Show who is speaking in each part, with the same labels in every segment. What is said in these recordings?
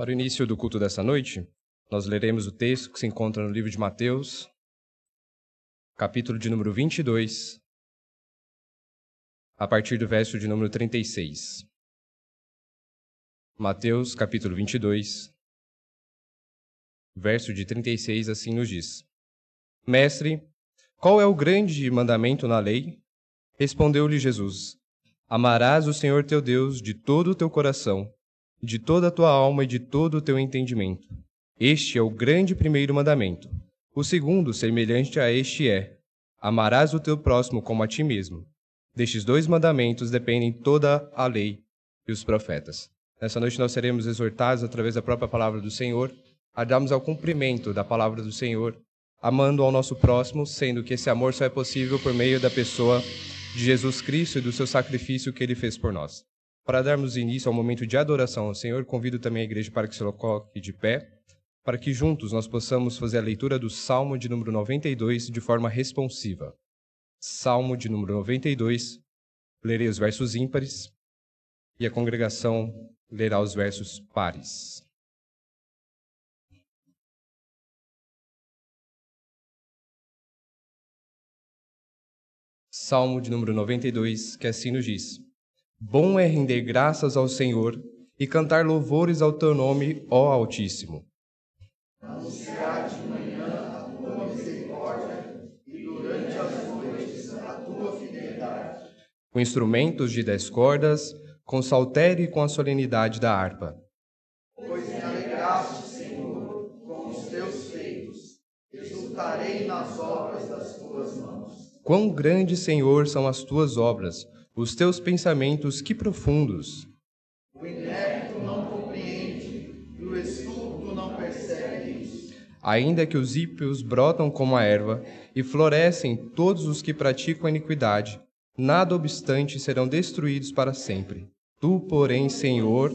Speaker 1: Para o início do culto dessa noite, nós leremos o texto que se encontra no livro de Mateus, capítulo de número 22, a partir do verso de número 36. Mateus, capítulo 22, verso de 36, assim nos diz: Mestre, qual é o grande mandamento na lei? Respondeu-lhe Jesus: Amarás o Senhor teu Deus de todo o teu coração de toda a tua alma e de todo o teu entendimento. Este é o grande primeiro mandamento. O segundo, semelhante a este, é: Amarás o teu próximo como a ti mesmo. Destes dois mandamentos dependem toda a lei e os profetas. Nessa noite nós seremos exortados através da própria palavra do Senhor a darmos ao cumprimento da palavra do Senhor, amando ao nosso próximo, sendo que esse amor só é possível por meio da pessoa de Jesus Cristo e do seu sacrifício que ele fez por nós. Para darmos início ao momento de adoração ao Senhor, convido também a igreja para que se coloque de pé, para que juntos nós possamos fazer a leitura do Salmo de número 92 de forma responsiva. Salmo de número 92, lerei os versos ímpares e a congregação lerá os versos pares. Salmo de número 92, que assim nos diz: Bom é render graças ao Senhor e cantar louvores ao teu nome, ó Altíssimo.
Speaker 2: Anunciar de manhã a tua misericórdia e durante as noites a tua fidelidade.
Speaker 1: Com instrumentos de dez cordas, com saltério e com a solenidade da harpa.
Speaker 2: Pois me alegraste, Senhor, com os teus feitos, exultarei nas obras das tuas mãos.
Speaker 1: Quão grande, Senhor, são as tuas obras! Os teus pensamentos que profundos.
Speaker 2: O inepto não compreende, e o estúpido não percebe isso.
Speaker 1: Ainda que os ímpios brotam como a erva e florescem todos os que praticam a iniquidade, nada obstante serão destruídos para sempre. Tu, porém, Senhor,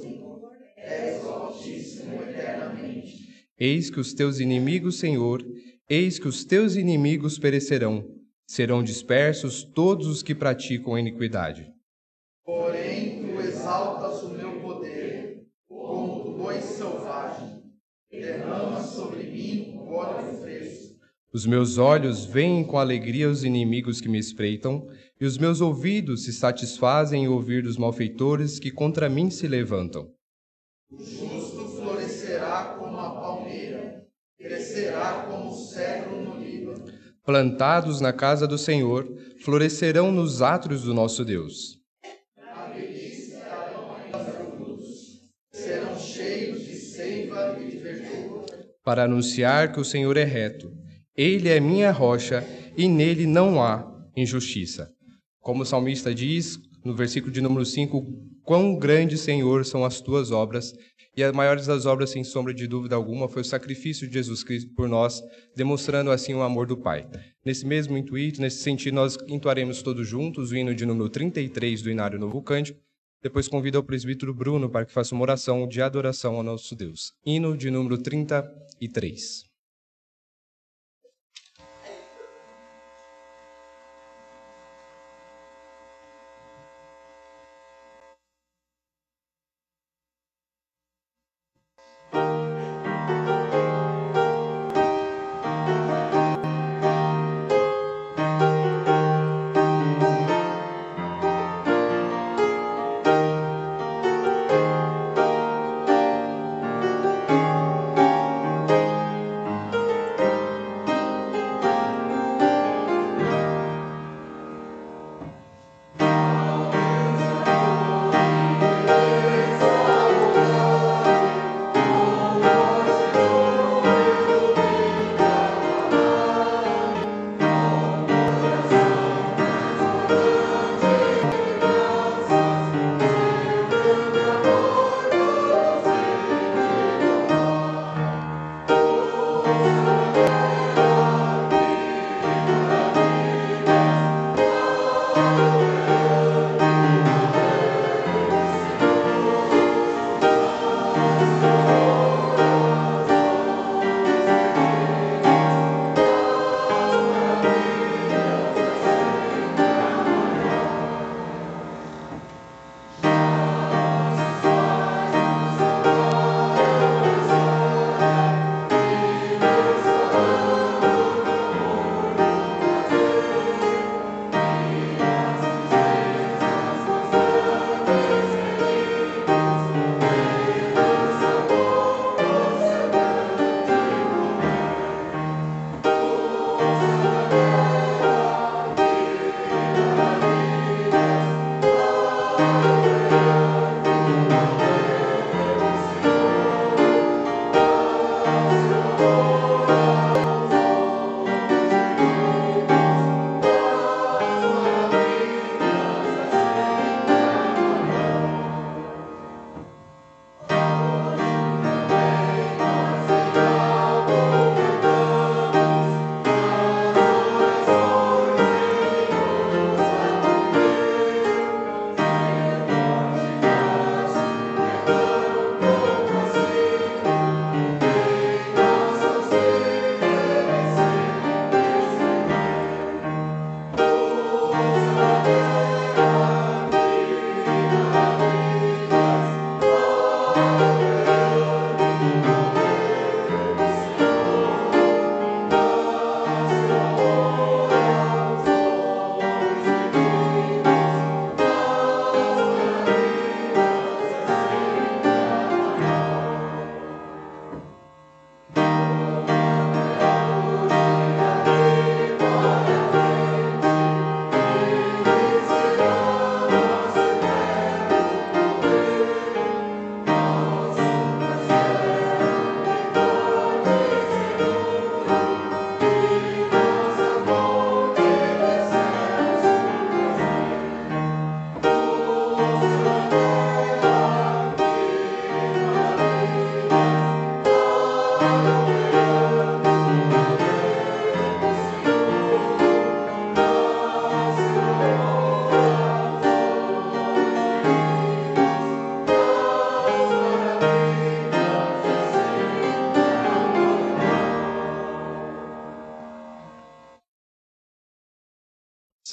Speaker 2: és altíssimo eternamente.
Speaker 1: Eis que os teus inimigos, Senhor, eis que os teus inimigos perecerão serão dispersos todos os que praticam a iniquidade.
Speaker 2: Porém, tu exaltas o meu poder, como o boi selvagem, derrama sobre mim o óleo fresco.
Speaker 1: Os meus olhos veem com alegria os inimigos que me espreitam, e os meus ouvidos se satisfazem em ouvir dos malfeitores que contra mim se levantam.
Speaker 2: O justo florescerá como a palmeira, crescerá como o cedro no
Speaker 1: plantados na casa do Senhor, florescerão nos átrios do nosso Deus. Para anunciar que o Senhor é reto, ele é minha rocha e nele não há injustiça. Como o salmista diz no versículo de número 5, quão grande, Senhor, são as tuas obras e as maiores das obras, sem sombra de dúvida alguma, foi o sacrifício de Jesus Cristo por nós, demonstrando assim o amor do Pai. Nesse mesmo intuito, nesse sentido, nós entoaremos todos juntos o hino de número 33 do Inário Novo Cântico. Depois convido ao presbítero Bruno para que faça uma oração de adoração ao nosso Deus. Hino de número 33.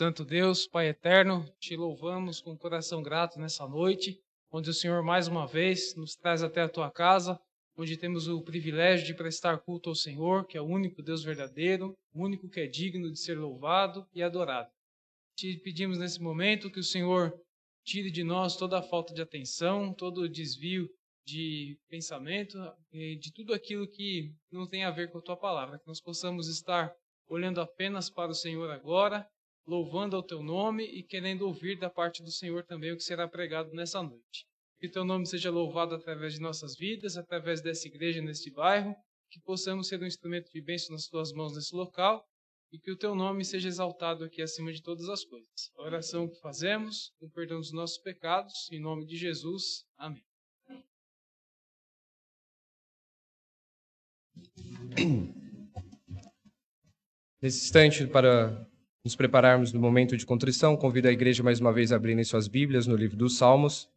Speaker 3: Santo Deus, Pai eterno, te louvamos com coração grato nessa noite, onde o Senhor mais uma vez nos traz até a tua casa, onde temos o privilégio de prestar culto ao Senhor, que é o único Deus verdadeiro, o único que é digno de ser louvado e adorado. Te pedimos nesse momento que o Senhor tire de nós toda a falta de atenção, todo o desvio de pensamento, de tudo aquilo que não tem a ver com a tua palavra, que nós possamos estar olhando apenas para o Senhor agora, louvando ao teu nome e querendo ouvir da parte do Senhor também o que será pregado nessa noite. Que teu nome seja louvado através de nossas vidas, através dessa igreja neste bairro, que possamos ser um instrumento de bênção nas tuas mãos nesse local e que o teu nome seja exaltado aqui acima de todas as coisas. A oração que fazemos, com perdão dos nossos pecados, em nome de Jesus. Amém.
Speaker 1: Nesse instante, para nos prepararmos no momento de contrição, convido a igreja mais uma vez a abrirem suas Bíblias no livro dos Salmos,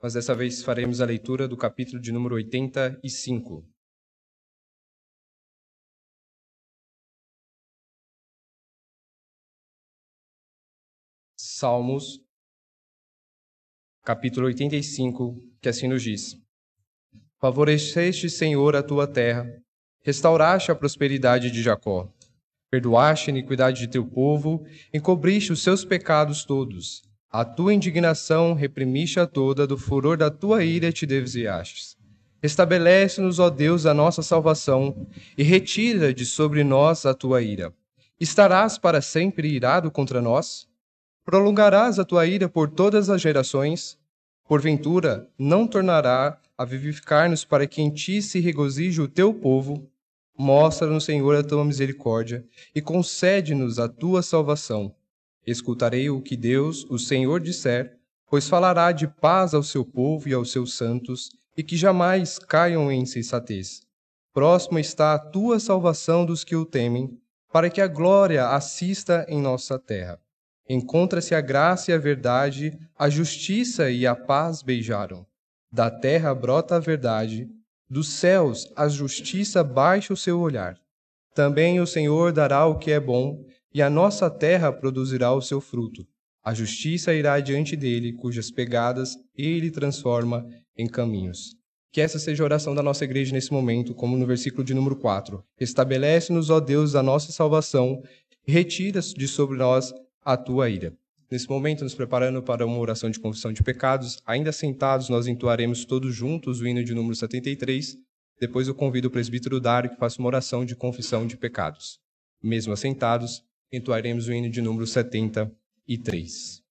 Speaker 1: mas dessa vez faremos a leitura do capítulo de número 85. Salmos, capítulo 85, que assim nos diz: Favoreceste, Senhor, a tua terra, restauraste a prosperidade de Jacó Perdoaste a iniquidade de teu povo, encobriste os seus pecados todos. A tua indignação reprimiste a toda, do furor da tua ira te desviastes. Estabelece-nos, ó Deus, a nossa salvação, e retira de sobre nós a tua ira. Estarás para sempre irado contra nós? Prolongarás a tua ira por todas as gerações? Porventura, não tornará a vivificar-nos para que em ti se regozije o teu povo? Mostra-nos, Senhor, a tua misericórdia e concede-nos a tua salvação. Escutarei o que Deus, o Senhor, disser, pois falará de paz ao seu povo e aos seus santos, e que jamais caiam em insensatez. Próximo está a tua salvação dos que o temem, para que a glória assista em nossa terra. Encontra-se a graça e a verdade, a justiça e a paz beijaram. Da terra brota a verdade, dos céus a justiça baixa o seu olhar. Também o Senhor dará o que é bom, e a nossa terra produzirá o seu fruto. A justiça irá diante dele, cujas pegadas ele transforma em caminhos. Que essa seja a oração da nossa igreja nesse momento, como no versículo de número 4. Estabelece-nos, ó Deus, a nossa salvação, e retira de sobre nós a tua ira. Nesse momento, nos preparando para uma oração de confissão de pecados, ainda sentados, nós entoaremos todos juntos o hino de número 73. Depois eu convido o presbítero Dário que faça uma oração de confissão de pecados. Mesmo assentados, entoaremos o hino de número 73.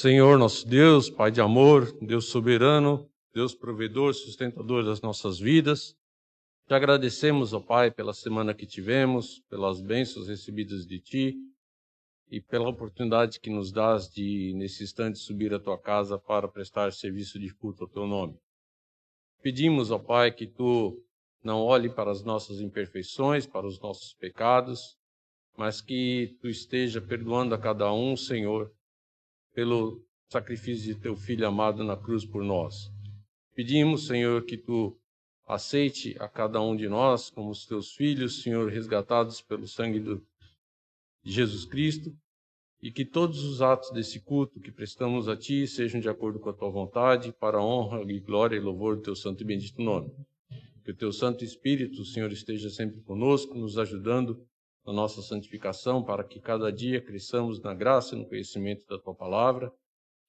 Speaker 4: Senhor nosso Deus, Pai de amor, Deus soberano, Deus provedor, sustentador das nossas vidas. Te agradecemos, ó Pai, pela semana que tivemos, pelas bênçãos recebidas de Ti e pela oportunidade que nos dás de, nesse instante, subir à Tua casa para prestar serviço de culto ao Teu nome. Pedimos, ó Pai, que Tu não olhe para as nossas imperfeições, para os nossos pecados, mas que Tu esteja perdoando a cada um, Senhor, pelo sacrifício de Teu Filho amado na cruz por nós. Pedimos, Senhor, que Tu aceite a cada um de nós como os Teus filhos, Senhor, resgatados pelo sangue do, de Jesus Cristo, e que todos os atos desse culto que prestamos a Ti sejam de acordo com a Tua vontade, para a honra e glória e louvor do Teu santo e bendito nome. Que o Teu Santo Espírito, Senhor, esteja sempre conosco, nos ajudando na nossa santificação, para que cada dia cresçamos na graça e no conhecimento da Tua palavra,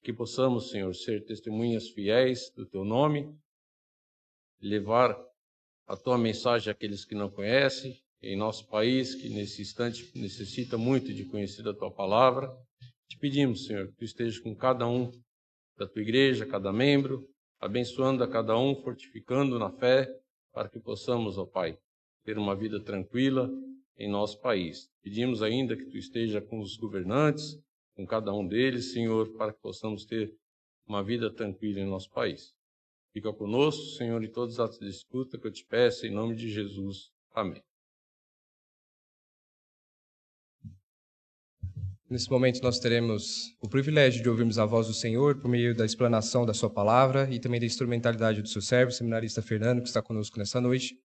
Speaker 4: que possamos, Senhor, ser testemunhas fiéis do Teu nome, levar a Tua mensagem àqueles que não conhecem, em nosso país, que nesse instante necessita muito de conhecer a Tua palavra. Te pedimos, Senhor, que Tu estejas com cada um da Tua igreja, cada membro, abençoando a cada um, fortificando na fé, para que possamos, ó Pai, ter uma vida tranquila em nosso país. Pedimos ainda que Tu esteja com os governantes, com cada um deles, Senhor, para que possamos ter uma vida tranquila em nosso país. Fica conosco, Senhor, em todos os atos de escuta que eu te peço, em nome de Jesus. Amém.
Speaker 1: Nesse momento, nós teremos o privilégio de ouvirmos a voz do Senhor por meio da explanação da Sua palavra e também da instrumentalidade do seu servo, o seminarista Fernando, que está conosco nessa noite.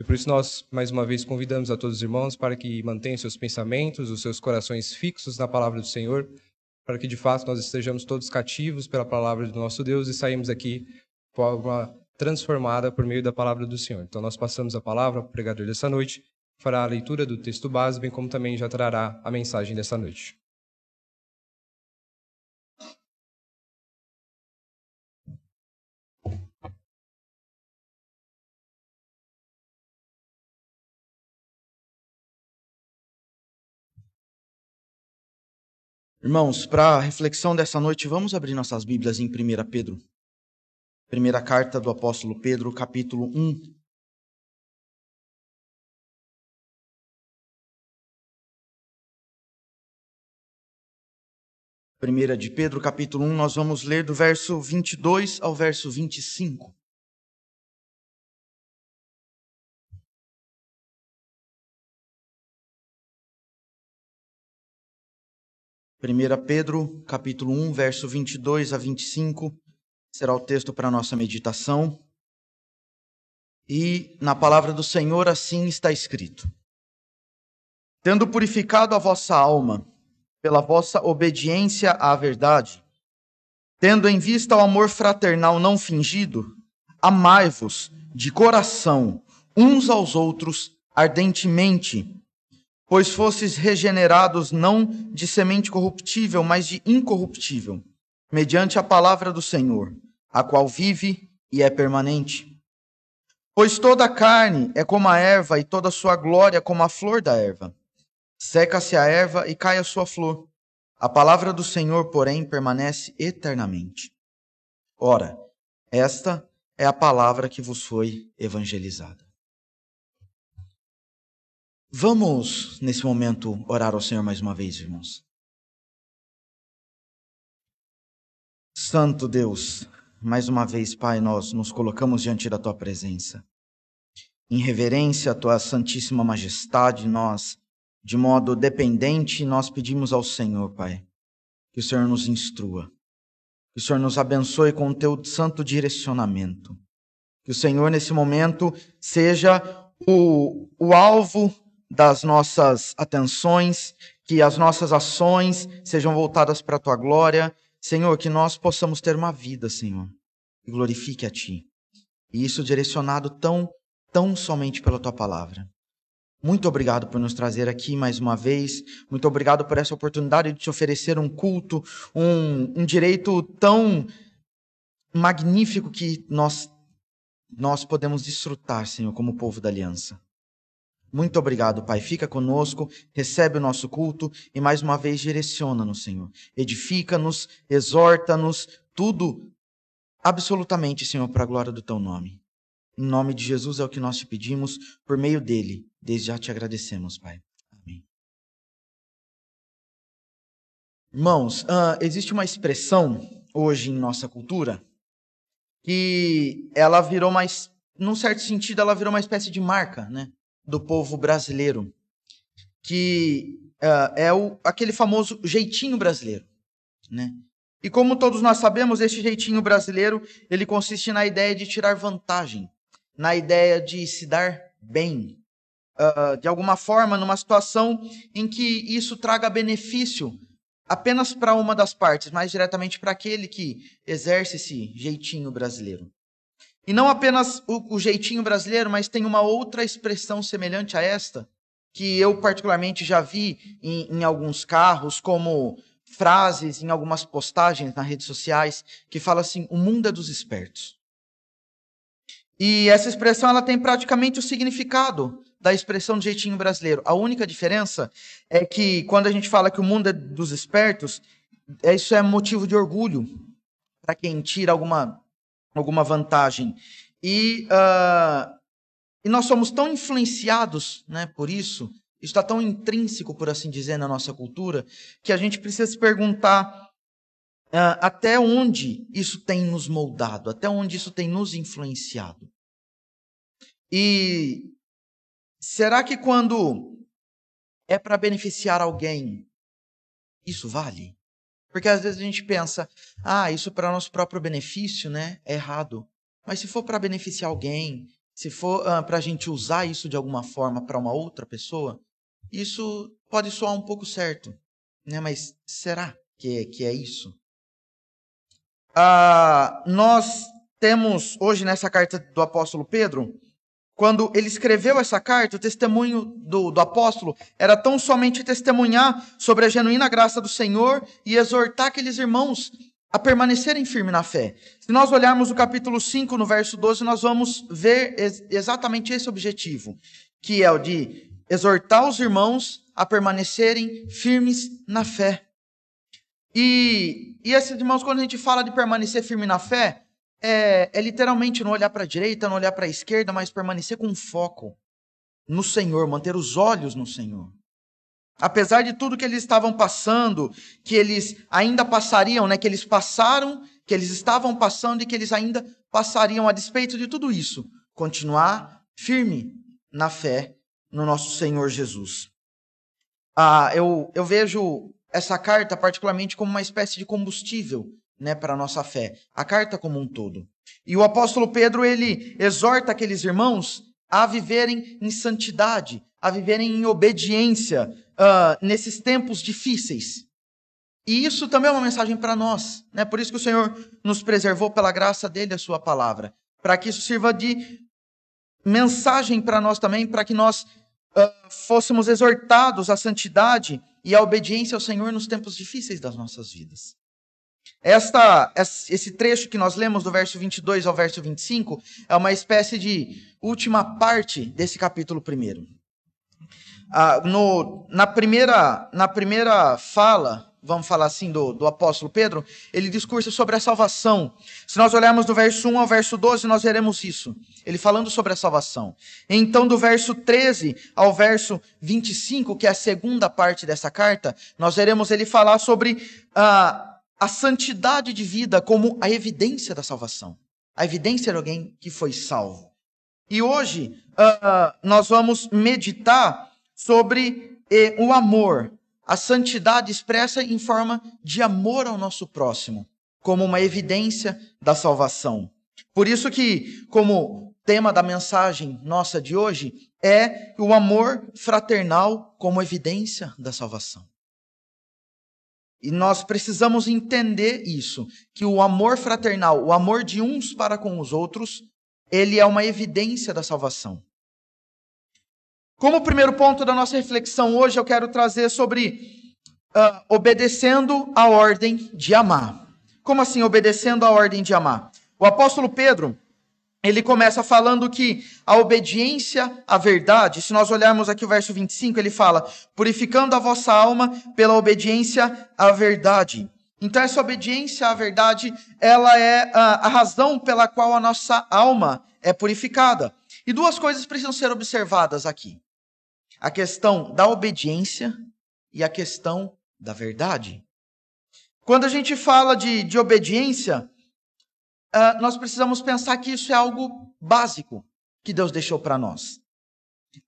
Speaker 1: E por isso, nós, mais uma vez, convidamos a todos os irmãos para que mantenham seus pensamentos, os seus corações fixos na palavra do Senhor, para que de fato nós estejamos todos cativos pela palavra do nosso Deus e saímos aqui de forma transformada por meio da palavra do Senhor. Então, nós passamos a palavra para o pregador dessa noite, fará a leitura do texto base, bem como também já trará a mensagem dessa noite.
Speaker 2: Irmãos, para a reflexão dessa noite, vamos abrir nossas Bíblias em 1 Pedro. Primeira carta do apóstolo Pedro, capítulo 1. Primeira de Pedro, capítulo 1, nós vamos ler do verso 22 ao verso 25. 1 Pedro, capítulo 1, verso 22 a 25, será o texto para a nossa meditação. E na palavra do Senhor assim está escrito: Tendo purificado a vossa alma pela vossa obediência à verdade, tendo em vista o amor fraternal não fingido, amai-vos de coração uns aos outros ardentemente, pois fostes regenerados não de semente corruptível, mas de incorruptível, mediante a palavra do Senhor, a qual vive e é permanente. Pois toda a carne é como a erva, e toda a sua glória como a flor da erva. Seca-se a erva e cai a sua flor. A palavra do Senhor, porém, permanece eternamente. Ora, esta é a palavra que vos foi evangelizada. Vamos, nesse momento, orar ao Senhor mais uma vez, irmãos. Santo Deus, mais uma vez, Pai, nós nos colocamos diante da Tua presença. Em reverência à Tua Santíssima Majestade, nós, de modo dependente, nós pedimos ao Senhor, Pai, que o Senhor nos instrua, que o Senhor nos abençoe com o Teu santo direcionamento, que o Senhor, nesse momento, seja o, o alvo das nossas atenções, que as nossas ações sejam voltadas para a tua glória. Senhor, que nós possamos ter uma vida, Senhor, que glorifique a ti. E isso direcionado tão, tão somente pela tua palavra. Muito obrigado por nos trazer aqui mais uma vez. Muito obrigado por essa oportunidade de te oferecer um culto, um, um direito tão magnífico que nós, nós podemos desfrutar, Senhor, como povo da aliança. Muito obrigado, Pai. Fica conosco, recebe o nosso culto e mais uma vez direciona-nos, Senhor. Edifica-nos, exorta-nos, tudo absolutamente, Senhor, para a glória do teu nome. Em nome de Jesus é o que nós te pedimos, por meio dele. Desde já te agradecemos, Pai. Amém. Irmãos, uh, existe uma expressão hoje em nossa cultura que ela virou mais, num certo sentido, ela virou uma espécie de marca, né, do povo brasileiro, que uh, é o, aquele famoso jeitinho brasileiro, né? E como todos nós sabemos, esse jeitinho brasileiro, ele consiste na ideia de tirar vantagem, na ideia de se dar bem, uh, de alguma forma, numa situação em que isso traga benefício apenas para uma das partes, mais diretamente para aquele que exerce esse jeitinho brasileiro. E não apenas o, o, jeitinho brasileiro, mas tem uma outra expressão semelhante a esta, que eu particularmente já vi em, em alguns carros, como frases em algumas postagens nas redes sociais, que fala assim: o mundo é dos espertos. E essa expressão ela tem praticamente o significado da expressão de jeitinho brasileiro. A única diferença é que quando a gente fala que o mundo é dos espertos, isso é motivo de orgulho para quem tira alguma, alguma vantagem. E, uh, e nós somos tão influenciados né, por isso, isso está tão intrínseco, por assim dizer, na nossa cultura, que a gente precisa se perguntar uh, até onde isso tem nos moldado, até onde isso tem nos influenciado. E Será que quando é para beneficiar alguém, isso vale? Porque às vezes a gente pensa, ah, isso para nosso próprio benefício, né? É errado. Mas se for para beneficiar alguém, se for para a gente usar isso de alguma forma para uma outra pessoa, isso pode soar um pouco certo, né? Mas será que é, que é isso? Ah, nós temos hoje nessa carta do apóstolo Pedro quando ele escreveu essa carta, o testemunho do, do, apóstolo era tão somente testemunhar sobre a genuína graça do Senhor e exortar aqueles irmãos a permanecerem firmes na fé. Se nós olharmos o capítulo 5, no verso 12, nós vamos ver ex exatamente esse objetivo, que é o de exortar os irmãos a permanecerem firmes na fé. E, e esses irmãos, quando a gente fala de permanecer firme na fé, é, é literalmente não olhar para a direita, não olhar para a esquerda, mas permanecer com foco no Senhor, manter os olhos no Senhor. Apesar de tudo que eles estavam passando, que eles ainda passariam, né, que eles passaram, que eles estavam passando e que eles ainda passariam a despeito de tudo isso, continuar firme na fé no nosso Senhor Jesus. Ah, eu, eu vejo essa carta particularmente como uma espécie de combustível né, para a nossa fé, a carta como um todo. E o apóstolo Pedro, ele exorta aqueles irmãos a viverem em santidade, a viverem em obediência uh, nesses tempos difíceis. E isso também é uma mensagem para nós, né? Por isso que o Senhor nos preservou pela graça dele a sua palavra, para que isso sirva de mensagem para nós também, para que nós uh, fôssemos exortados à santidade e à obediência ao Senhor nos tempos difíceis das nossas vidas. Esta, esse trecho que nós lemos do verso 22 ao verso 25 é uma espécie de última parte desse capítulo primeiro. Ah, no, na, primeira, na primeira fala, vamos falar assim, do, do apóstolo Pedro, ele discursa sobre a salvação. Se nós olharmos do verso 1 ao verso 12, nós veremos isso. Ele falando sobre a salvação. Então, do verso 13 ao verso 25, que é a segunda parte dessa carta, nós veremos ele falar sobre. Ah, a santidade de vida como a evidência da salvação, a evidência de alguém que foi salvo. E hoje uh, nós vamos meditar sobre eh, o amor, a santidade expressa em forma de amor ao nosso próximo, como uma evidência da salvação. Por isso que, como tema da mensagem nossa de hoje, é o amor fraternal como evidência da salvação. E nós precisamos entender isso, que o amor fraternal, o amor de uns para com os outros, ele é uma evidência da salvação. Como primeiro ponto da nossa reflexão hoje, eu quero trazer sobre uh, obedecendo a ordem de amar. Como assim obedecendo a ordem de amar? O apóstolo Pedro, ele começa falando que a obediência à verdade, se nós olharmos aqui o verso 25, ele fala: purificando a vossa alma pela obediência à verdade. Então, essa obediência à verdade, ela é a, a razão pela qual a nossa alma é purificada. E duas coisas precisam ser observadas aqui: a questão da obediência e a questão da verdade. Quando a gente fala de, de obediência, uh, nós precisamos pensar que isso é algo básico que Deus deixou para nós.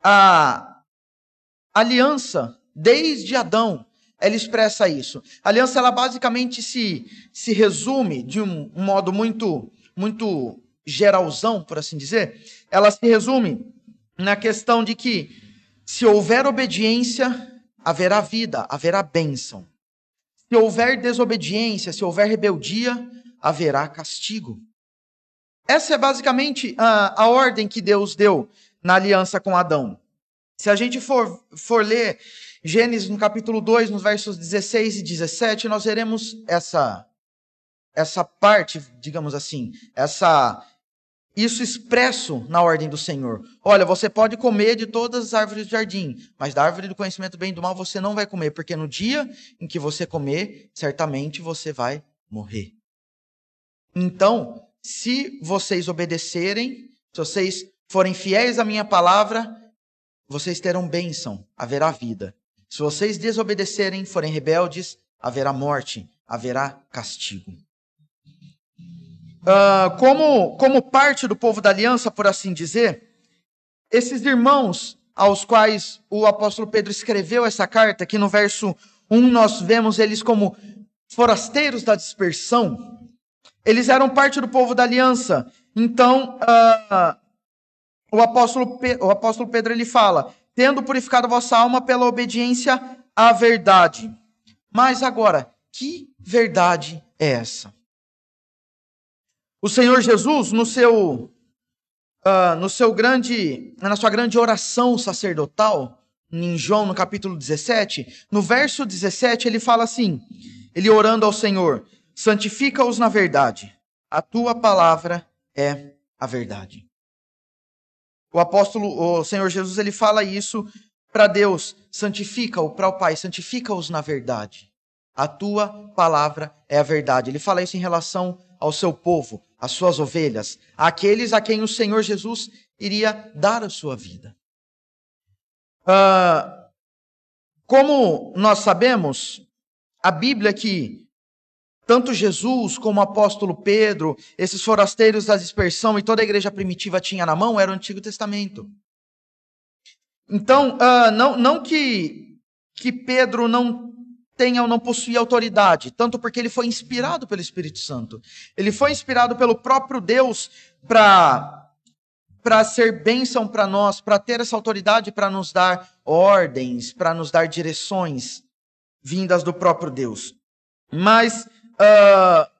Speaker 2: A aliança, desde Adão, ela expressa isso. A aliança, ela basicamente se, se resume de um, um modo muito, muito geralzão, por assim dizer. Ela se resume na questão de que se houver obediência, haverá vida, haverá bênção. Se houver desobediência, se houver rebeldia, haverá castigo. Essa é basicamente a, a ordem que Deus deu na aliança com Adão. Se a gente for, for ler Gênesis no capítulo 2, nos versos 16 e 17, nós veremos essa, essa parte, digamos assim, essa isso expresso na ordem do Senhor. Olha, você pode comer de todas as árvores do jardim, mas da árvore do conhecimento do bem e do mal você não vai comer, porque no dia em que você comer, certamente você vai morrer. Então, se vocês obedecerem, se vocês forem fiéis à minha palavra, vocês terão bênção, haverá vida. Se vocês desobedecerem, forem rebeldes, haverá morte, haverá castigo. Uh, como, como parte do povo da aliança, por assim dizer, esses irmãos aos quais o apóstolo Pedro escreveu essa carta, que no verso 1 nós vemos eles como forasteiros da dispersão, eles eram parte do povo da aliança. Então, uh, o, apóstolo o apóstolo Pedro ele fala: tendo purificado a vossa alma pela obediência à verdade. Mas agora, que verdade é essa? O Senhor Jesus, no seu, uh, no seu grande, na sua grande oração sacerdotal, em João, no capítulo 17, no verso 17, ele fala assim: ele orando ao Senhor: santifica-os na verdade. A tua palavra é a verdade. O apóstolo, o Senhor Jesus, ele fala isso para Deus, santifica-o para o Pai, santifica-os na verdade. A tua palavra é a verdade. Ele fala isso em relação ao seu povo, às suas ovelhas, àqueles a quem o Senhor Jesus iria dar a sua vida. Uh, como nós sabemos, a Bíblia que tanto Jesus como o apóstolo Pedro, esses forasteiros da dispersão e toda a igreja primitiva tinha na mão era o Antigo Testamento. Então, uh, não, não que, que Pedro não tenha ou não possuía autoridade, tanto porque ele foi inspirado pelo Espírito Santo. Ele foi inspirado pelo próprio Deus para para ser bênção para nós, para ter essa autoridade para nos dar ordens, para nos dar direções vindas do próprio Deus. Mas uh,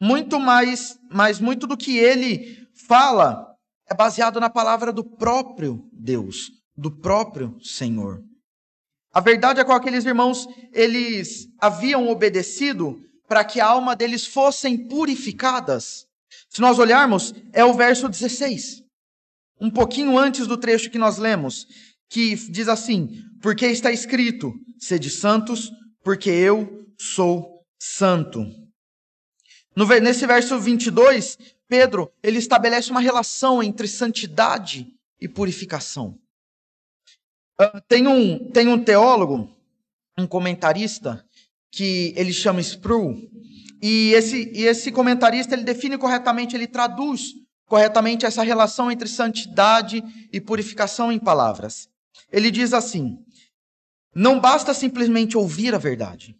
Speaker 2: muito mais, mas muito do que ele fala é baseado na palavra do próprio Deus, do próprio Senhor. A verdade é que aqueles irmãos, eles haviam obedecido para que a alma deles fossem purificadas. Se nós olharmos, é o verso 16. Um pouquinho antes do trecho que nós lemos, que diz assim: Porque está escrito: Sede santos, porque eu sou santo. No, nesse verso 22, Pedro ele estabelece uma relação entre santidade e purificação. Uh, tem, um, tem um teólogo, um comentarista, que ele chama Sproul, e esse, e esse comentarista ele define corretamente, ele traduz corretamente essa relação entre santidade e purificação em palavras. Ele diz assim: não basta simplesmente ouvir a verdade.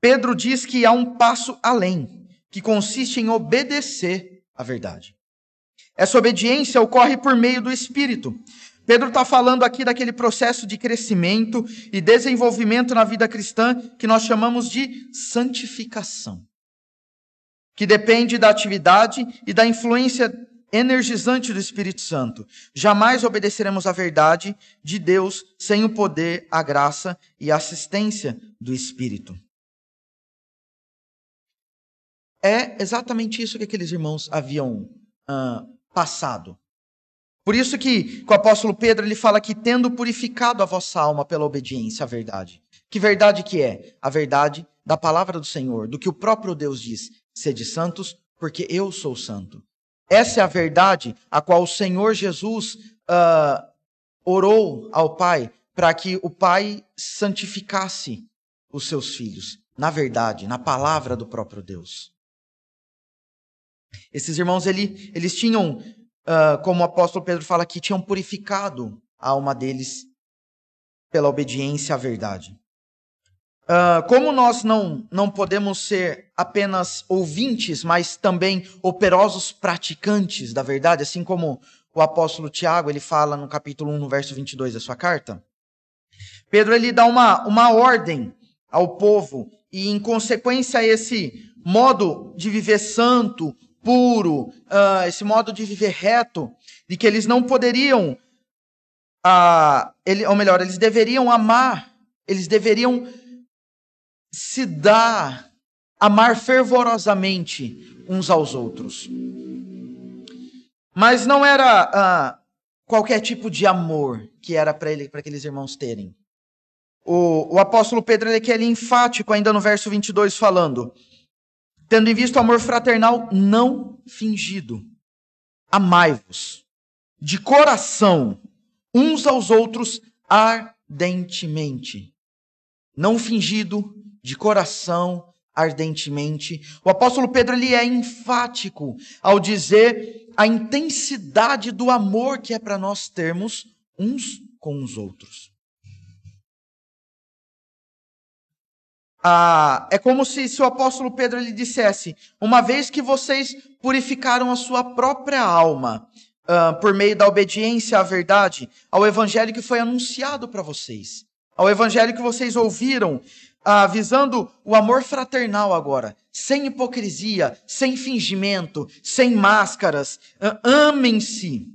Speaker 2: Pedro diz que há um passo além, que consiste em obedecer à verdade. Essa obediência ocorre por meio do Espírito. Pedro está falando aqui daquele processo de crescimento e desenvolvimento na vida cristã que nós chamamos de santificação, que depende da atividade e da influência energizante do Espírito Santo. Jamais obedeceremos à verdade de Deus sem o poder, a graça e a assistência do Espírito. É exatamente isso que aqueles irmãos haviam passado. Por isso que, que o apóstolo Pedro ele fala que tendo purificado a vossa alma pela obediência à verdade. Que verdade que é? A verdade da palavra do Senhor, do que o próprio Deus diz: sede santos, porque eu sou santo. Essa é a verdade a qual o Senhor Jesus uh, orou ao Pai para que o Pai santificasse os seus filhos, na verdade, na palavra do próprio Deus. Esses irmãos, ele, eles tinham, uh, como o apóstolo Pedro fala aqui, tinham purificado a alma deles pela obediência à verdade. Uh, como nós não, não podemos ser apenas ouvintes, mas também operosos praticantes da verdade, assim como o apóstolo Tiago ele fala no capítulo 1, no verso 22 da sua carta, Pedro ele dá uma, uma ordem ao povo e, em consequência esse modo de viver santo, puro, uh, esse modo de viver reto, de que eles não poderiam, uh, ele, ou melhor, eles deveriam amar, eles deveriam se dar, amar fervorosamente uns aos outros. Mas não era ah, qualquer tipo de amor que era para ele, para aqueles irmãos terem. O, o apóstolo Pedro ele é, é enfático ainda no verso 22 falando: tendo em vista o amor fraternal não fingido, amai-vos de coração uns aos outros ardentemente, não fingido, de coração ardentemente. O apóstolo Pedro ele é enfático ao dizer a intensidade do amor que é para nós termos uns com os outros. Ah, é como se, se o apóstolo Pedro lhe dissesse: uma vez que vocês purificaram a sua própria alma ah, por meio da obediência à verdade, ao evangelho que foi anunciado para vocês, ao evangelho que vocês ouviram, ah, visando o amor fraternal agora, sem hipocrisia, sem fingimento, sem máscaras. Ah, Amem-se,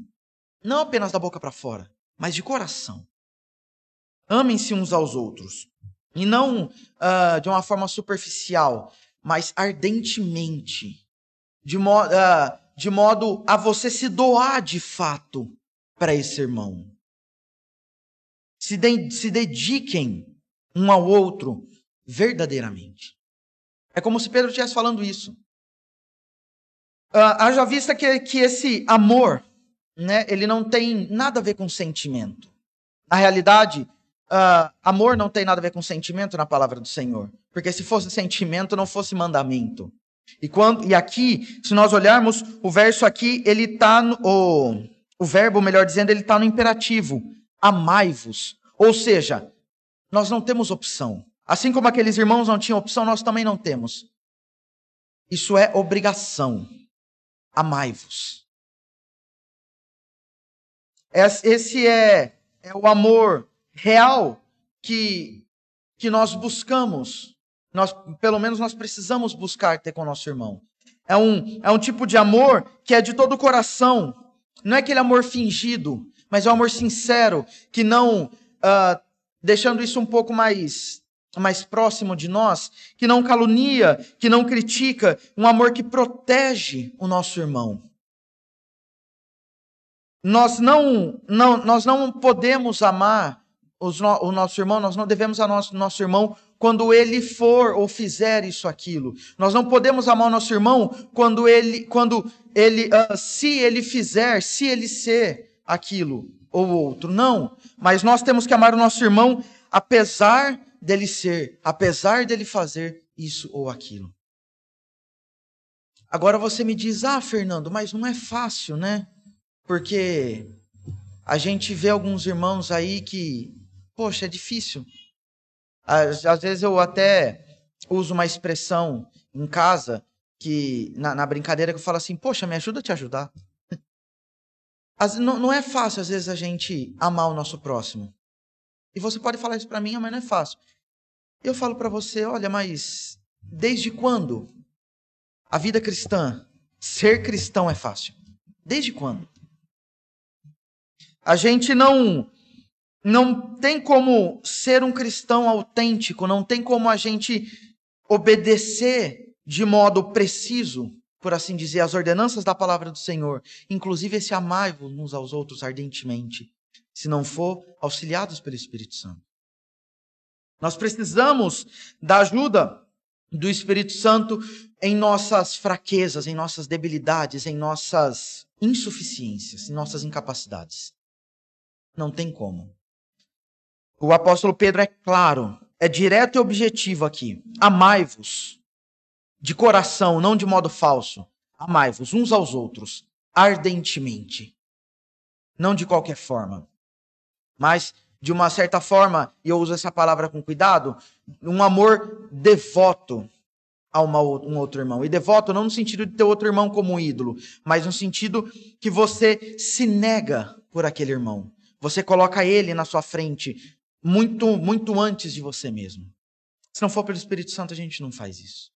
Speaker 2: não apenas da boca para fora, mas de coração. Amem-se uns aos outros. E não ah, de uma forma superficial, mas ardentemente. De, mo ah, de modo a você se doar de fato para esse irmão. Se, de se dediquem um ao outro verdadeiramente. É como se Pedro estivesse falando isso. Uh, haja vista que, que esse amor, né, ele não tem nada a ver com sentimento. Na realidade, uh, amor não tem nada a ver com sentimento na palavra do Senhor. Porque se fosse sentimento, não fosse mandamento. E, quando, e aqui, se nós olharmos, o verso aqui, ele está o, o verbo, melhor dizendo, ele está no imperativo. Amai-vos. Ou seja, nós não temos opção. Assim como aqueles irmãos não tinham opção, nós também não temos. Isso é obrigação. Amai-vos. Esse é, é o amor real que, que nós buscamos. Nós, pelo menos nós precisamos buscar ter com o nosso irmão. É um, é um tipo de amor que é de todo o coração. Não é aquele amor fingido, mas é um amor sincero, que não, uh, deixando isso um pouco mais mais próximo de nós, que não calunia, que não critica, um amor que protege o nosso irmão. Nós não, não, nós não podemos amar os, o nosso irmão, nós não devemos amar nosso, nosso irmão quando ele for ou fizer isso aquilo. Nós não podemos amar o nosso irmão quando ele, quando ele, uh, se ele fizer, se ele ser aquilo ou outro. Não. Mas nós temos que amar o nosso irmão apesar dele ser, apesar dele fazer isso ou aquilo. Agora você me diz, ah, Fernando, mas não é fácil, né? Porque a gente vê alguns irmãos aí que, poxa, é difícil. Às, às vezes eu até uso uma expressão em casa que na, na, brincadeira que eu falo assim, poxa, me ajuda a te ajudar. As, não, não é fácil às vezes a gente amar o nosso próximo. E você pode falar isso para mim, mas não é fácil. Eu falo para você, olha, mas desde quando a vida cristã, ser cristão é fácil? Desde quando? A gente não não tem como ser um cristão autêntico, não tem como a gente obedecer de modo preciso por assim dizer, as ordenanças da palavra do Senhor, inclusive esse amai-vos uns aos outros ardentemente, se não for auxiliados pelo Espírito Santo. Nós precisamos da ajuda do Espírito Santo em nossas fraquezas, em nossas debilidades, em nossas insuficiências, em nossas incapacidades. Não tem como. O apóstolo Pedro é claro, é direto e objetivo aqui. Amai-vos de coração, não de modo falso. Amai-vos uns aos outros ardentemente. Não de qualquer forma. Mas, de uma certa forma, e eu uso essa palavra com cuidado, um amor devoto a uma, um outro irmão. E devoto não no sentido de ter outro irmão como ídolo, mas no sentido que você se nega por aquele irmão. Você coloca ele na sua frente muito, muito antes de você mesmo. Se não for pelo Espírito Santo, a gente não faz isso.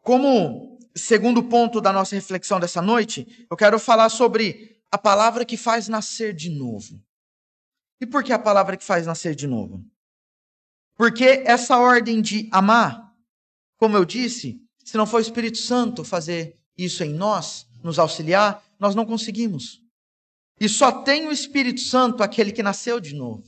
Speaker 2: Como segundo ponto da nossa reflexão dessa noite, eu quero falar sobre a palavra que faz nascer de novo. E por que a palavra que faz nascer de novo? Porque essa ordem de amar, como eu disse, se não for o Espírito Santo fazer isso em nós, nos auxiliar, nós não conseguimos. E só tem o Espírito Santo aquele que nasceu de novo.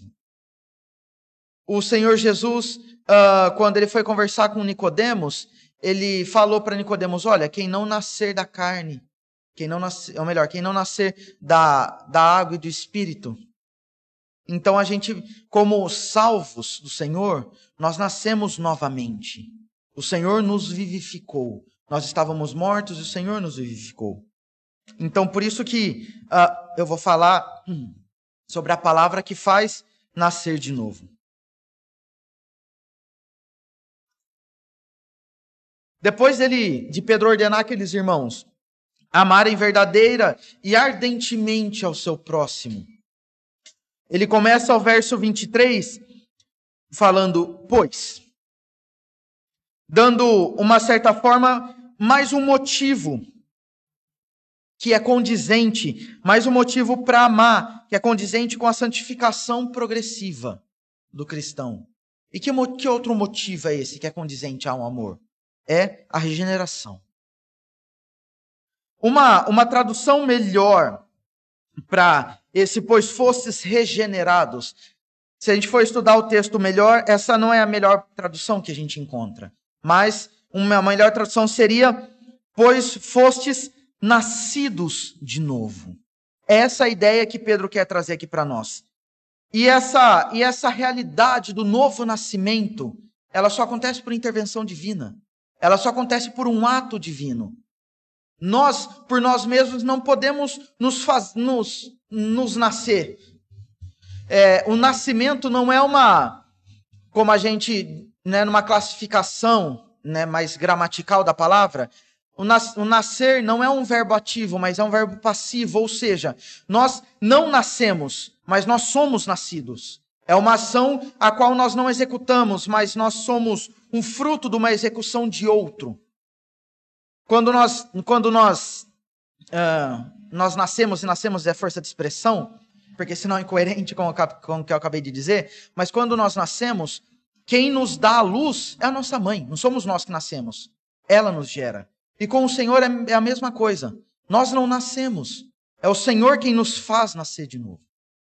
Speaker 2: O Senhor Jesus, uh, quando ele foi conversar com Nicodemos, ele falou para Nicodemos: olha, quem não nascer da carne, quem não nascer, ou melhor, quem não nascer da, da água e do espírito. Então a gente, como salvos do Senhor, nós nascemos novamente. O Senhor nos vivificou. Nós estávamos mortos e o Senhor nos vivificou. Então por isso que uh, eu vou falar sobre a palavra que faz nascer de novo. Depois dele, de Pedro ordenar aqueles irmãos amarem verdadeira e ardentemente ao seu próximo. Ele começa o verso 23 falando, pois, dando uma certa forma mais um motivo que é condizente, mais um motivo para amar, que é condizente com a santificação progressiva do cristão. E que, que outro motivo é esse que é condizente ao amor? é a regeneração. Uma, uma tradução melhor para esse, pois fostes regenerados. Se a gente for estudar o texto melhor, essa não é a melhor tradução que a gente encontra. Mas uma melhor tradução seria, pois fostes nascidos de novo. Essa é a ideia que Pedro quer trazer aqui para nós. E essa, e essa realidade do novo nascimento, ela só acontece por intervenção divina. Ela só acontece por um ato divino. Nós, por nós mesmos, não podemos nos, faz, nos, nos nascer. É, o nascimento não é uma, como a gente, né, numa classificação né, mais gramatical da palavra, o, nas, o nascer não é um verbo ativo, mas é um verbo passivo, ou seja, nós não nascemos, mas nós somos nascidos. É uma ação a qual nós não executamos, mas nós somos um fruto de uma execução de outro. Quando nós, quando nós, uh, nós nascemos e nascemos é força de expressão, porque senão é incoerente com o que eu acabei de dizer, mas quando nós nascemos, quem nos dá a luz é a nossa mãe, não somos nós que nascemos, ela nos gera. E com o Senhor é, é a mesma coisa. Nós não nascemos, é o Senhor quem nos faz nascer de novo.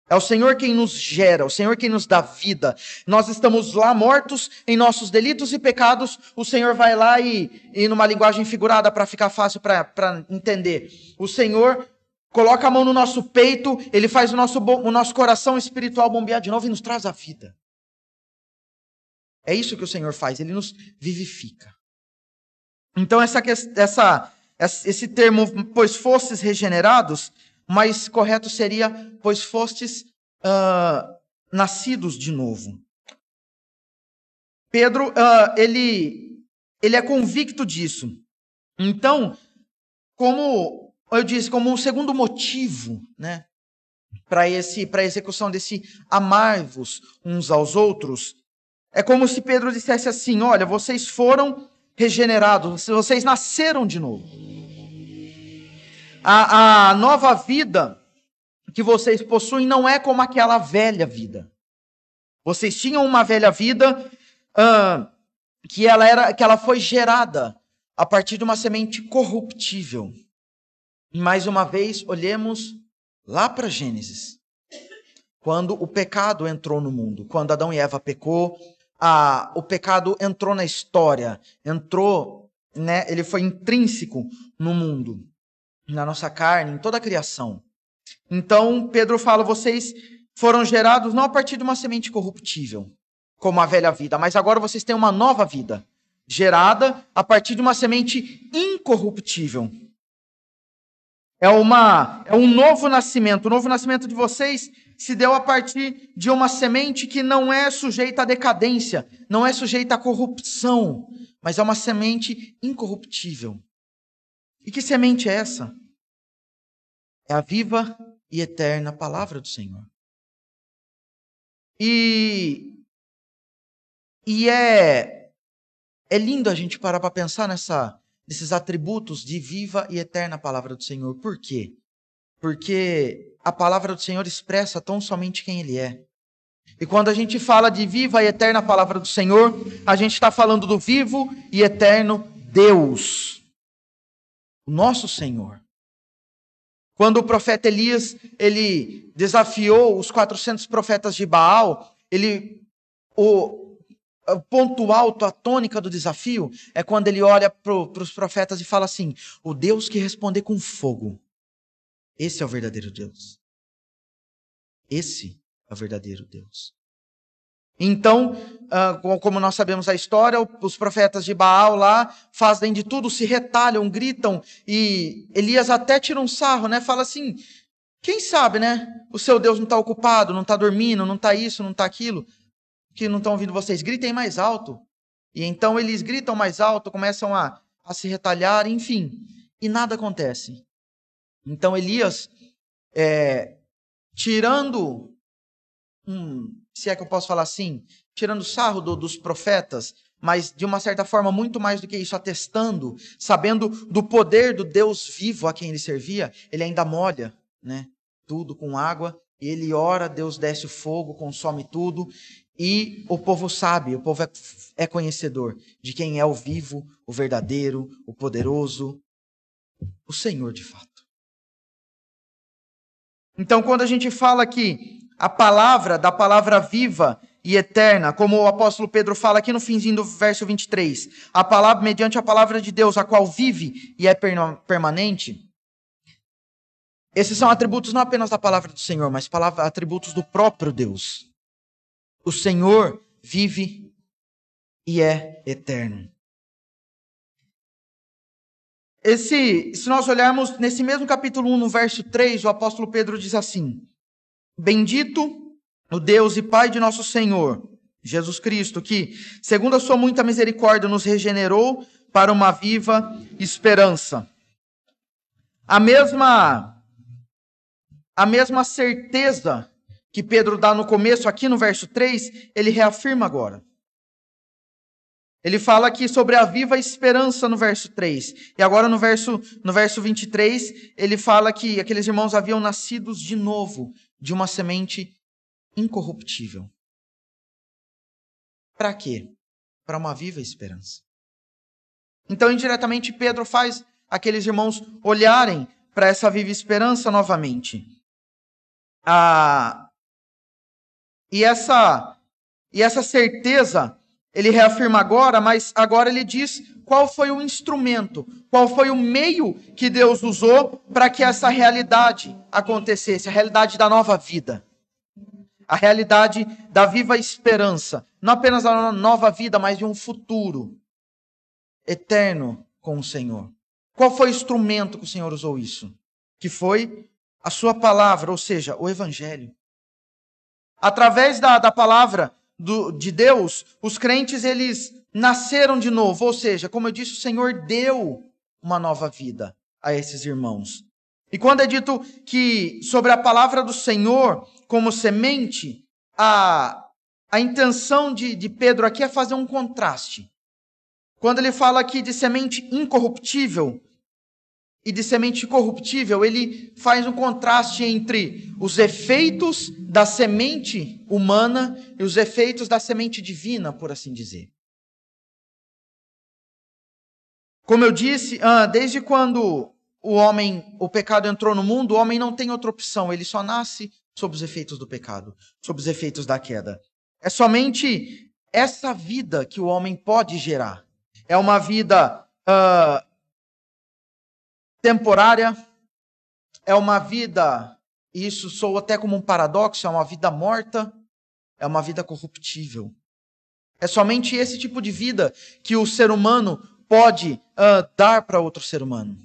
Speaker 2: É o Senhor quem nos gera, é o Senhor quem nos dá vida. Nós estamos lá mortos em nossos delitos e pecados. O Senhor vai lá e, e numa linguagem figurada para ficar fácil para entender. O Senhor coloca a mão no nosso peito, ele faz o nosso, o nosso coração espiritual bombear de novo e nos traz a vida. É isso que o Senhor faz, ele nos vivifica. Então, essa, essa, esse termo, pois fostes regenerados, mais correto seria, pois fostes uh, nascidos de novo. Pedro, uh, ele, ele é convicto disso. Então, como eu disse, como um segundo motivo, né, para esse, para a execução desse amar-vos uns aos outros, é como se Pedro dissesse assim: olha, vocês foram regenerados, vocês nasceram de novo a, a nova vida que vocês possuem não é como aquela velha vida. Vocês tinham uma velha vida uh, que ela era, que ela foi gerada a partir de uma semente corruptível. Mais uma vez, olhemos lá para Gênesis. Quando o pecado entrou no mundo, quando Adão e Eva pecou, o pecado entrou na história, entrou, né, ele foi intrínseco no mundo, na nossa carne, em toda a criação. Então, Pedro fala: vocês foram gerados não a partir de uma semente corruptível, como a velha vida, mas agora vocês têm uma nova vida, gerada a partir de uma semente incorruptível. É, uma, é um novo nascimento. O novo nascimento de vocês se deu a partir de uma semente que não é sujeita à decadência, não é sujeita à corrupção, mas é uma semente incorruptível. E que semente é essa? É a viva e eterna palavra do Senhor. E, e é, é lindo a gente parar para pensar nessa, nesses atributos de viva e eterna palavra do Senhor. Por quê? Porque a palavra do Senhor expressa tão somente quem Ele é. E quando a gente fala de viva e eterna palavra do Senhor, a gente está falando do vivo e eterno Deus, o nosso Senhor. Quando o profeta Elias ele desafiou os 400 profetas de Baal, ele o, o ponto alto, a tônica do desafio é quando ele olha para os profetas e fala assim: o Deus que responder com fogo, esse é o verdadeiro Deus. Esse é o verdadeiro Deus. Então, ah, como nós sabemos a história, os profetas de Baal lá fazem de tudo, se retalham, gritam, e Elias até tira um sarro, né? Fala assim: quem sabe, né? O seu Deus não está ocupado, não está dormindo, não está isso, não está aquilo, que não estão ouvindo vocês. Gritem mais alto. E então eles gritam mais alto, começam a, a se retalhar, enfim, e nada acontece. Então Elias, é, tirando um, se é que eu posso falar assim, tirando sarro do, dos profetas, mas de uma certa forma muito mais do que isso, atestando, sabendo do poder do Deus vivo a quem ele servia, ele ainda molha, né? Tudo com água, ele ora, Deus desce o fogo, consome tudo, e o povo sabe, o povo é, é conhecedor de quem é o vivo, o verdadeiro, o poderoso, o Senhor de fato. Então, quando a gente fala que a palavra, da palavra viva e eterna, como o apóstolo Pedro fala aqui no finzinho do verso 23. A palavra, mediante a palavra de Deus, a qual vive e é permanente. Esses são atributos não apenas da palavra do Senhor, mas palavra, atributos do próprio Deus. O Senhor vive e é eterno. Esse, se nós olharmos nesse mesmo capítulo 1, no verso 3, o apóstolo Pedro diz assim: Bendito o Deus e Pai de nosso Senhor, Jesus Cristo, que, segundo a sua muita misericórdia, nos regenerou para uma viva esperança. A mesma a mesma certeza que Pedro dá no começo, aqui no verso 3, ele reafirma agora. Ele fala aqui sobre a viva esperança no verso 3. E agora no verso, no verso 23, ele fala que aqueles irmãos haviam nascidos de novo, de uma semente incorruptível. Para quê? Para uma viva esperança. Então, indiretamente, Pedro faz aqueles irmãos olharem para essa viva esperança novamente. Ah, e essa e essa certeza ele reafirma agora, mas agora ele diz qual foi o instrumento, qual foi o meio que Deus usou para que essa realidade acontecesse, a realidade da nova vida. A realidade da viva esperança, não apenas da nova vida, mas de um futuro eterno com o Senhor. Qual foi o instrumento que o Senhor usou isso? Que foi a sua palavra, ou seja, o Evangelho. Através da, da palavra do, de Deus, os crentes eles nasceram de novo, ou seja, como eu disse, o Senhor deu uma nova vida a esses irmãos. E quando é dito que sobre a palavra do Senhor como semente, a, a intenção de, de Pedro aqui é fazer um contraste. Quando ele fala aqui de semente incorruptível, e de semente corruptível, ele faz um contraste entre os efeitos da semente humana e os efeitos da semente divina, por assim dizer. Como eu disse, ah, desde quando o homem, o pecado entrou no mundo, o homem não tem outra opção, ele só nasce sob os efeitos do pecado, sob os efeitos da queda. É somente essa vida que o homem pode gerar. É uma vida uh, temporária, é uma vida, e isso soa até como um paradoxo, é uma vida morta, é uma vida corruptível. É somente esse tipo de vida que o ser humano pode uh, dar para outro ser humano.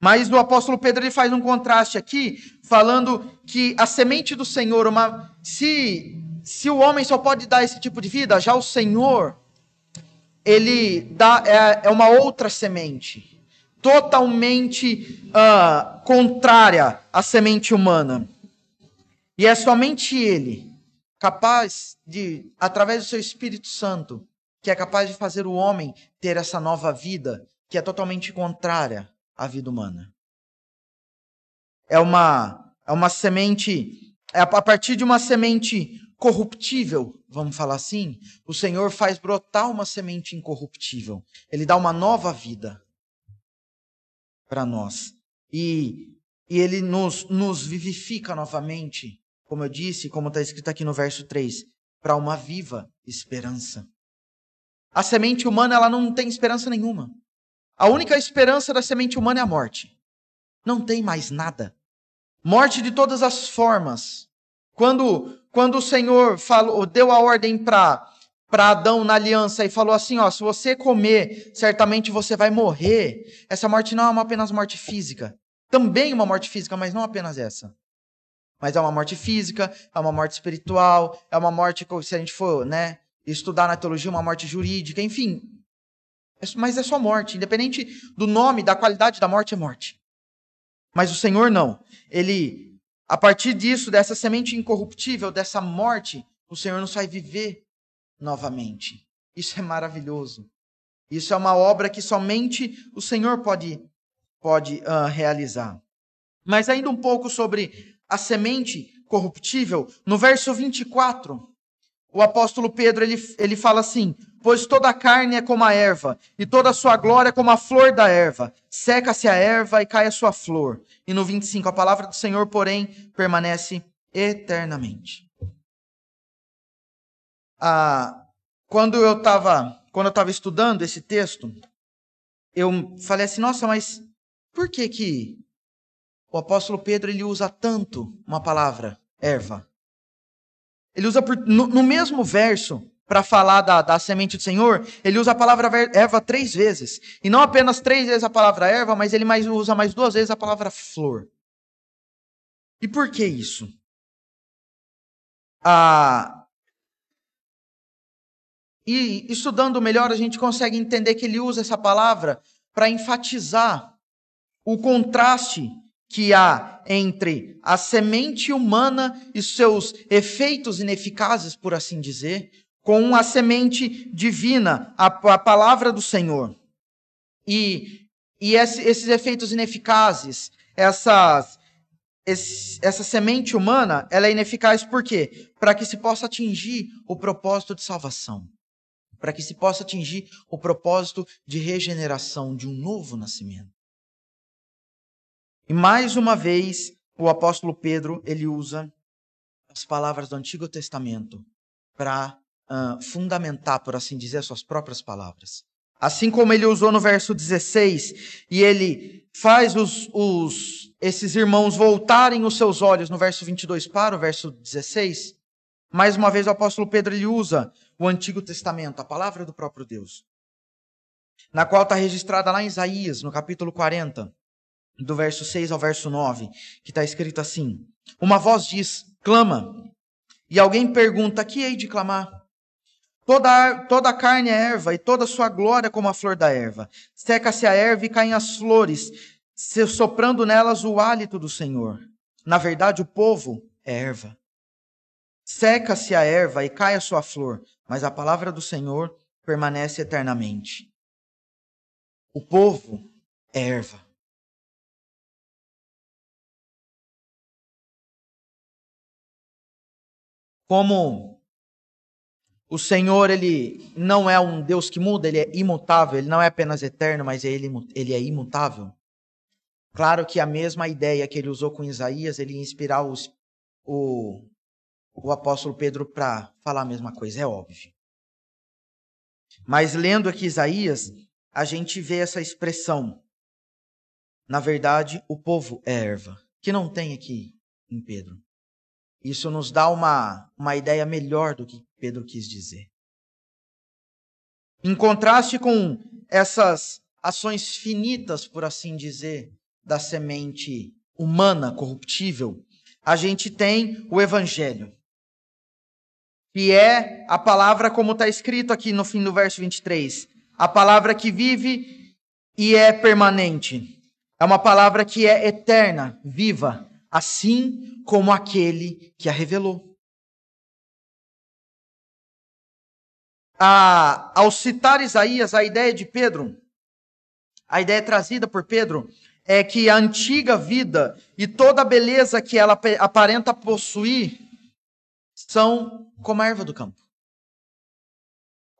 Speaker 2: Mas o apóstolo Pedro ele faz um contraste aqui, falando que a semente do Senhor, uma, se, se o homem só pode dar esse tipo de vida, já o Senhor, ele dá é, é uma outra semente, totalmente uh, contrária à semente humana. E é somente ele capaz de, através do seu Espírito Santo, que é capaz de fazer o homem ter essa nova vida que é totalmente contrária à vida humana. É uma, é uma semente, é a partir de uma semente corruptível, vamos falar assim, o Senhor faz brotar uma semente incorruptível. Ele dá uma nova vida para nós. E, e ele nos, nos vivifica novamente, como eu disse, como está escrito aqui no verso 3, para uma viva esperança. A semente humana ela não tem esperança nenhuma. A única esperança da semente humana é a morte. Não tem mais nada. Morte de todas as formas. Quando, quando o Senhor falou, deu a ordem para para Adão na aliança e falou assim, ó, se você comer, certamente você vai morrer. Essa morte não é uma apenas morte física. Também uma morte física, mas não apenas essa. Mas é uma morte física, é uma morte espiritual, é uma morte, se a gente for, né, estudar na teologia, uma morte jurídica, enfim. É mas é só morte, independente do nome, da qualidade da morte, é morte. Mas o Senhor não. Ele, a partir disso, dessa semente incorruptível, dessa morte, o Senhor nos faz viver novamente. Isso é maravilhoso. Isso é uma obra que somente o Senhor pode, pode uh, realizar. Mas ainda um pouco sobre a semente corruptível, no verso 24, o apóstolo Pedro ele, ele fala assim: Pois toda a carne é como a erva, e toda a sua glória é como a flor da erva. Seca-se a erva e cai a sua flor. E no 25, a palavra do Senhor, porém, permanece eternamente. Ah, quando eu estava quando eu estava estudando esse texto, eu falei assim, nossa, mas por que que o apóstolo Pedro ele usa tanto uma palavra, erva? Ele usa por, no, no, mesmo verso, para falar da, da semente do Senhor, ele usa a palavra erva três vezes. E não apenas três vezes a palavra erva, mas ele mais, usa mais duas vezes a palavra flor. E por que isso? Ah, e estudando melhor, a gente consegue entender que ele usa essa palavra para enfatizar o contraste que há entre a semente humana e seus efeitos ineficazes, por assim dizer, com a semente divina, a, a palavra do Senhor. E, e esse, esses efeitos ineficazes, essas, esse, essa semente humana, ela é ineficaz por quê? Para que se possa atingir o propósito de salvação. Para que se possa atingir o propósito de regeneração, de um novo nascimento. E mais uma vez, o apóstolo Pedro, ele usa as palavras do Antigo Testamento para uh, fundamentar, por assim dizer, as suas próprias palavras. Assim como ele usou no verso 16, e ele faz os, os, esses irmãos voltarem os seus olhos no verso 22 para o verso 16, mais uma vez o apóstolo Pedro ele usa o Antigo Testamento, a palavra do próprio Deus, na qual está registrada lá em Isaías, no capítulo 40 do verso 6 ao verso 9, que está escrito assim: Uma voz diz, clama. E alguém pergunta: Que hei de clamar? Toda, toda a carne é erva, e toda sua glória como a flor da erva. Seca-se a erva e caem as flores, soprando nelas o hálito do Senhor. Na verdade, o povo é erva. Seca-se a erva e cai a sua flor, mas a palavra do Senhor permanece eternamente. O povo é erva. como O Senhor, ele não é um Deus que muda, ele é imutável, ele não é apenas eterno, mas ele, ele é imutável. Claro que a mesma ideia que ele usou com Isaías, ele inspirar os, o, o apóstolo Pedro para falar a mesma coisa, é óbvio. Mas lendo aqui Isaías, a gente vê essa expressão. Na verdade, o povo é erva, que não tem aqui em Pedro. Isso nos dá uma, uma ideia melhor do que Pedro quis dizer. Em contraste com essas ações finitas, por assim dizer, da semente humana corruptível, a gente tem o Evangelho, que é a palavra, como está escrito aqui no fim do verso 23, a palavra que vive e é permanente. É uma palavra que é eterna, viva, assim como aquele que a revelou. Ah, ao citar Isaías, a ideia de Pedro, a ideia trazida por Pedro, é que a antiga vida e toda a beleza que ela aparenta possuir são como a erva do campo,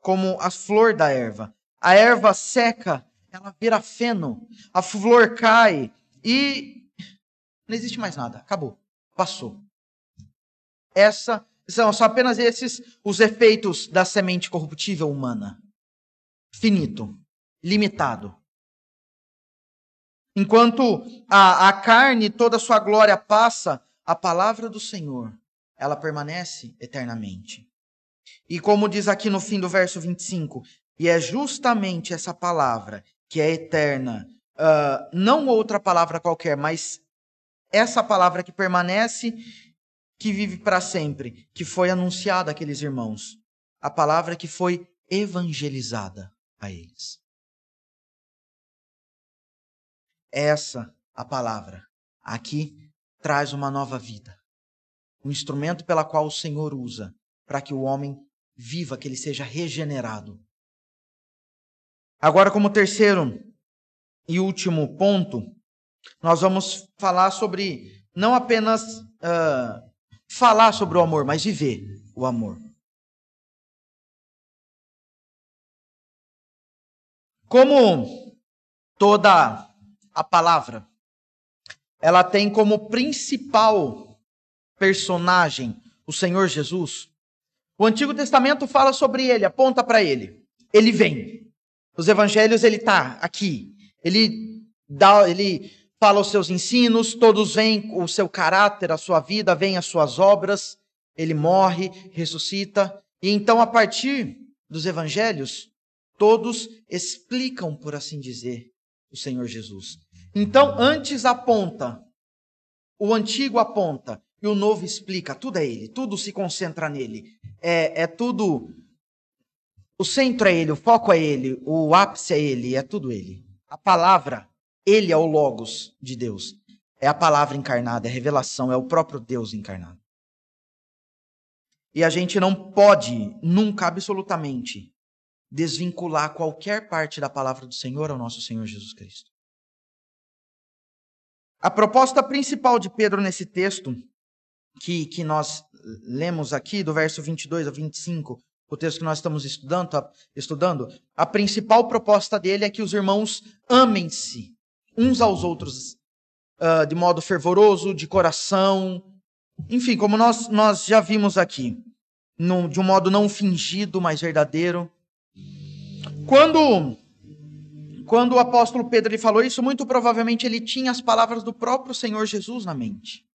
Speaker 2: como a flor da erva. A erva seca, ela vira feno, a flor cai e não existe mais nada, acabou, passou. Essa são só apenas esses os efeitos da semente corruptível humana. Finito, limitado. Enquanto a, a carne, toda a sua glória passa, a palavra do Senhor, ela permanece eternamente. E como diz aqui no fim do verso 25, e é justamente essa palavra que é eterna, uh, não outra palavra qualquer, mas essa palavra que permanece, que vive para sempre, que foi anunciada àqueles irmãos, a palavra que foi evangelizada a eles. Essa a palavra aqui traz uma nova vida. O instrumento pela qual o Senhor usa para que o homem viva, que ele seja regenerado. Agora, como terceiro e último ponto, nós vamos falar sobre não apenas uh, falar sobre o amor, mas viver o amor. Como toda a palavra, ela tem como principal personagem o Senhor Jesus. O Antigo Testamento fala sobre ele, aponta para ele. Ele vem. Os evangelhos ele está aqui. Ele dá, ele fala os seus ensinos, todos veem o seu caráter, a sua vida, veem as suas obras, ele morre, ressuscita, e então a partir dos evangelhos, todos explicam, por assim dizer, o Senhor Jesus. Então, antes aponta, o antigo aponta, e o novo explica, tudo é ele, tudo se concentra nele. É, é tudo. O centro é ele, o foco é ele, o ápice é ele, é tudo ele. A palavra ele é o Logos de Deus. É a palavra encarnada, é a revelação, é o próprio Deus encarnado. E a gente não pode, nunca, absolutamente, desvincular qualquer parte da palavra do Senhor ao nosso Senhor Jesus Cristo. A proposta principal de Pedro nesse texto, que, que nós lemos aqui, do verso 22 ao 25, o texto que nós estamos estudando, estudando, a principal proposta dele é que os irmãos amem-se uns aos outros uh, de modo fervoroso, de coração, enfim, como nós, nós já vimos aqui, de um modo não fingido, mas verdadeiro. Quando, quando o apóstolo Pedro ele falou isso, muito provavelmente ele tinha as palavras do próprio Senhor Jesus na mente.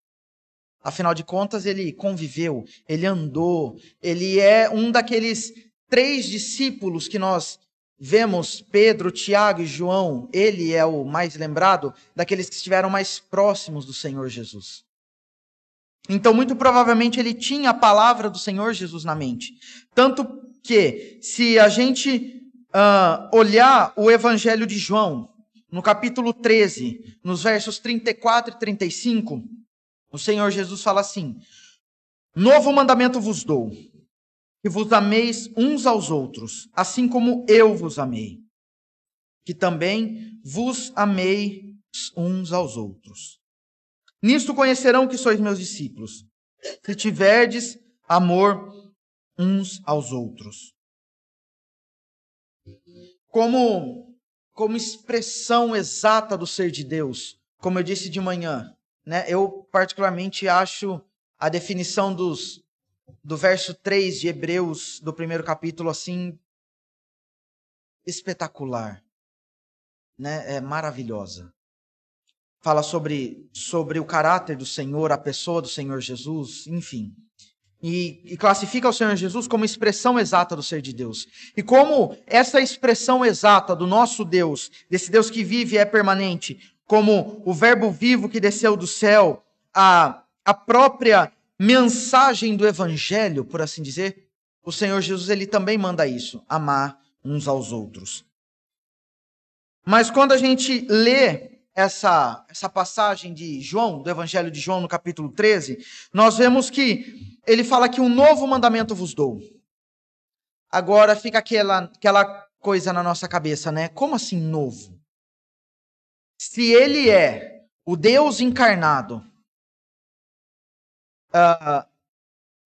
Speaker 2: Afinal de contas, ele conviveu, ele andou, ele é um daqueles três discípulos que nós Vemos Pedro, Tiago e João, ele é o mais lembrado daqueles que estiveram mais próximos do Senhor Jesus. Então, muito provavelmente, ele tinha a palavra do Senhor Jesus na mente. Tanto que, se a gente uh, olhar o Evangelho de João, no capítulo 13, nos versos 34 e 35, o Senhor Jesus fala assim: Novo mandamento vos dou que vos ameis uns aos outros, assim como eu vos amei, que também vos amei uns aos outros. Nisto conhecerão que sois meus discípulos, se tiverdes amor uns aos outros. Como, como expressão exata do ser de Deus, como eu disse de manhã, né, eu particularmente acho a definição dos, do verso 3 de Hebreus, do primeiro capítulo, assim, espetacular. Né? É maravilhosa. Fala sobre, sobre o caráter do Senhor, a pessoa do Senhor Jesus, enfim e, e, classifica o Senhor Jesus como expressão exata do ser de Deus. E como essa expressão exata do nosso Deus, desse Deus que vive e é permanente, como o Verbo vivo que desceu do céu, a, a própria mensagem do Evangelho, por assim dizer, o Senhor Jesus ele também manda isso, amar uns aos outros. Mas quando a gente lê essa, essa passagem de João, do Evangelho de João, no capítulo 13, nós vemos que ele fala que um novo mandamento vos dou. Agora fica aquela, aquela coisa na nossa cabeça, né? Como assim novo? Se ele é o Deus encarnado, uh,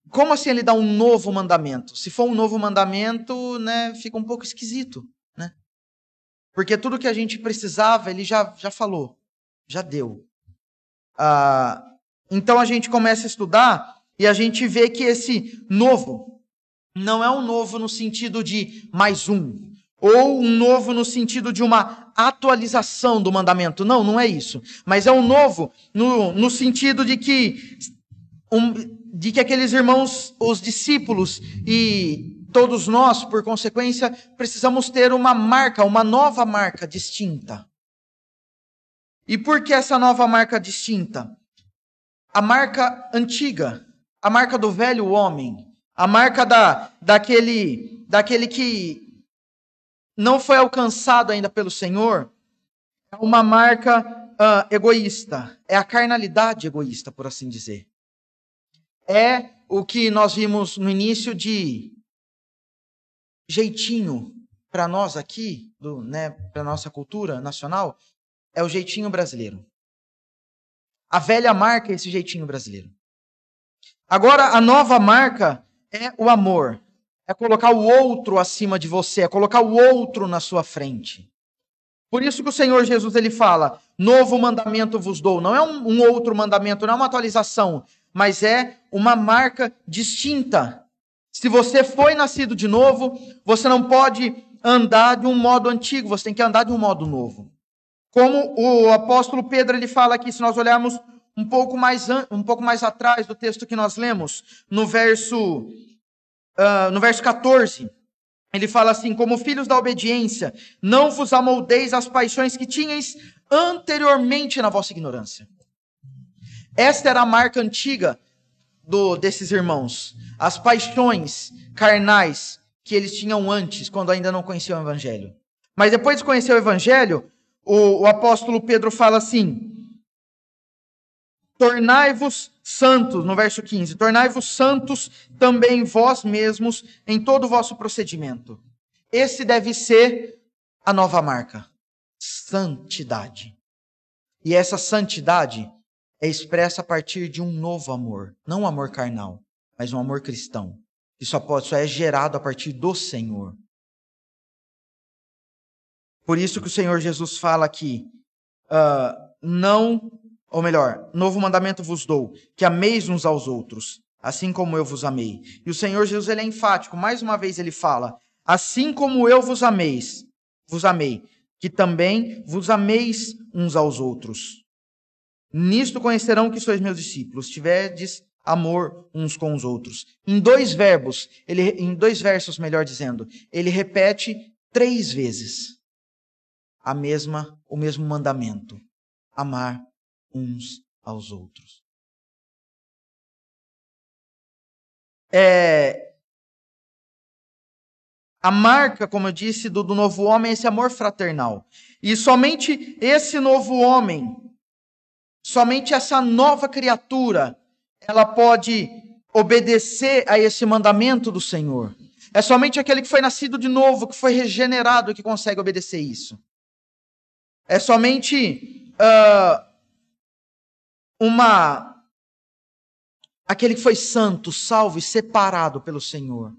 Speaker 2: como assim ele dá um novo mandamento? Se for um novo mandamento, né, fica um pouco esquisito. Porque tudo que a gente precisava, ele já, já falou, já deu. Ah, então a gente começa a estudar e a gente vê que esse novo não é um novo no sentido de mais um, ou um novo no sentido de uma atualização do mandamento. Não, não é isso. Mas é um novo no, no sentido de que, um, de que aqueles irmãos, os discípulos e todos nós, por consequência, precisamos ter uma marca, uma nova marca distinta. E por que essa nova marca distinta? A marca antiga, a marca do velho homem, a marca da, daquele, daquele que não foi alcançado ainda pelo Senhor, é uma marca uh, egoísta, é a carnalidade egoísta, por assim dizer. É o que nós vimos no início de jeitinho para nós aqui, né, para nossa cultura nacional, é o jeitinho brasileiro. A velha marca é esse jeitinho brasileiro. Agora, a nova marca é o amor. É colocar o outro acima de você, é colocar o outro na sua frente. Por isso que o Senhor Jesus ele fala: novo mandamento vos dou. Não é um, um outro mandamento, não é uma atualização, mas é uma marca distinta se você foi nascido de novo, você não pode andar de um modo antigo, você tem que andar de um modo novo. Como o apóstolo Pedro ele fala aqui, se nós olharmos um pouco mais, um pouco mais atrás do texto que nós lemos, no verso, uh, no verso 14, ele fala assim: Como filhos da obediência, não vos amoldeis às paixões que tinhais anteriormente na vossa ignorância. Esta era a marca antiga do, desses irmãos, as paixões carnais que eles tinham antes, quando ainda não conheciam o Evangelho. Mas depois de conhecer o Evangelho, o, o apóstolo Pedro fala assim: Tornai-vos santos, no verso 15: Tornai-vos santos também vós mesmos em todo o vosso procedimento. Esse deve ser a nova marca: santidade. E essa santidade é expressa a partir de um novo amor, não um amor carnal, mas um amor cristão, que só pode, só é gerado a partir do Senhor. Por isso que o Senhor Jesus fala aqui, uh, não, ou melhor, novo mandamento vos dou, que ameis uns aos outros, assim como eu vos amei. E o Senhor Jesus ele é enfático, mais uma vez ele fala, assim como eu vos ameis, vos amei, que também vos ameis uns aos outros. Nisto conhecerão que sois meus discípulos, tiverdes amor uns com os outros. Em dois verbos, ele, em dois versos, melhor dizendo, ele repete três vezes a mesma, o mesmo mandamento: amar uns aos outros. É, a marca, como eu disse, do, do novo homem é esse amor fraternal. E somente esse novo homem Somente essa nova criatura, ela pode obedecer a esse mandamento do Senhor. É somente aquele que foi nascido de novo, que foi regenerado, que consegue obedecer isso. É somente uh, uma aquele que foi santo, salvo e separado pelo Senhor,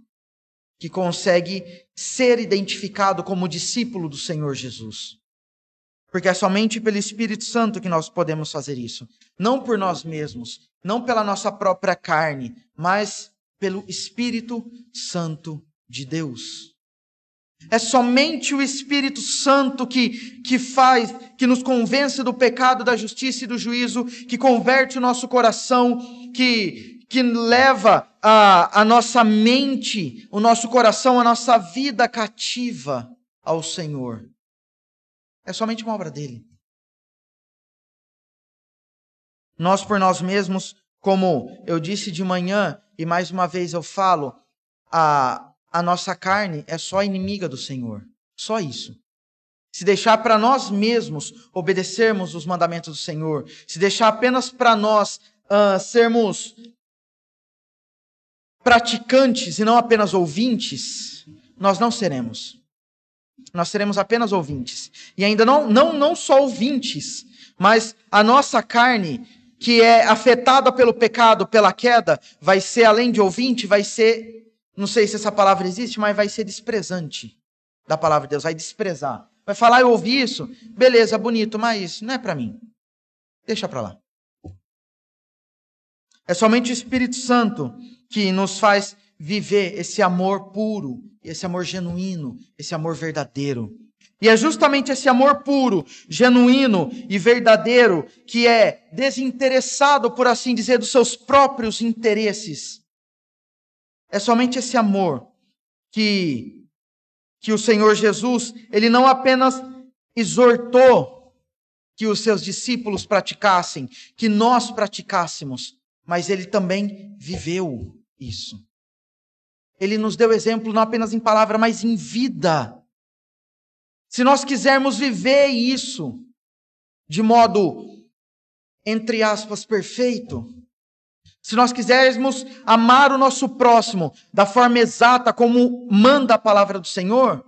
Speaker 2: que consegue ser identificado como discípulo do Senhor Jesus. Porque é somente pelo Espírito Santo que nós podemos fazer isso. Não por nós mesmos, não pela nossa própria carne, mas pelo Espírito Santo de Deus. É somente o Espírito Santo que, que faz, que nos convence do pecado, da justiça e do juízo, que converte o nosso coração, que, que leva a, a nossa mente, o nosso coração, a nossa vida cativa ao Senhor. É somente uma obra dele. Nós por nós mesmos, como eu disse de manhã, e mais uma vez eu falo, a, a nossa carne é só inimiga do Senhor. Só isso. Se deixar para nós mesmos obedecermos os mandamentos do Senhor, se deixar apenas para nós uh, sermos praticantes e não apenas ouvintes, nós não seremos. Nós seremos apenas ouvintes. E ainda não, não, não só ouvintes, mas a nossa carne, que é afetada pelo pecado, pela queda, vai ser, além de ouvinte, vai ser não sei se essa palavra existe, mas vai ser desprezante da palavra de Deus, vai desprezar. Vai falar, eu ouvi isso, beleza, bonito, mas não é para mim. Deixa para lá. É somente o Espírito Santo que nos faz viver esse amor puro, esse amor genuíno, esse amor verdadeiro. E é justamente esse amor puro, genuíno e verdadeiro que é desinteressado, por assim dizer, dos seus próprios interesses é somente esse amor que que o Senhor Jesus, ele não apenas exortou que os seus discípulos praticassem, que nós praticássemos, mas ele também viveu isso. Ele nos deu exemplo não apenas em palavra, mas em vida. Se nós quisermos viver isso de modo, entre aspas, perfeito, se nós quisermos amar o nosso próximo da forma exata como manda a palavra do Senhor,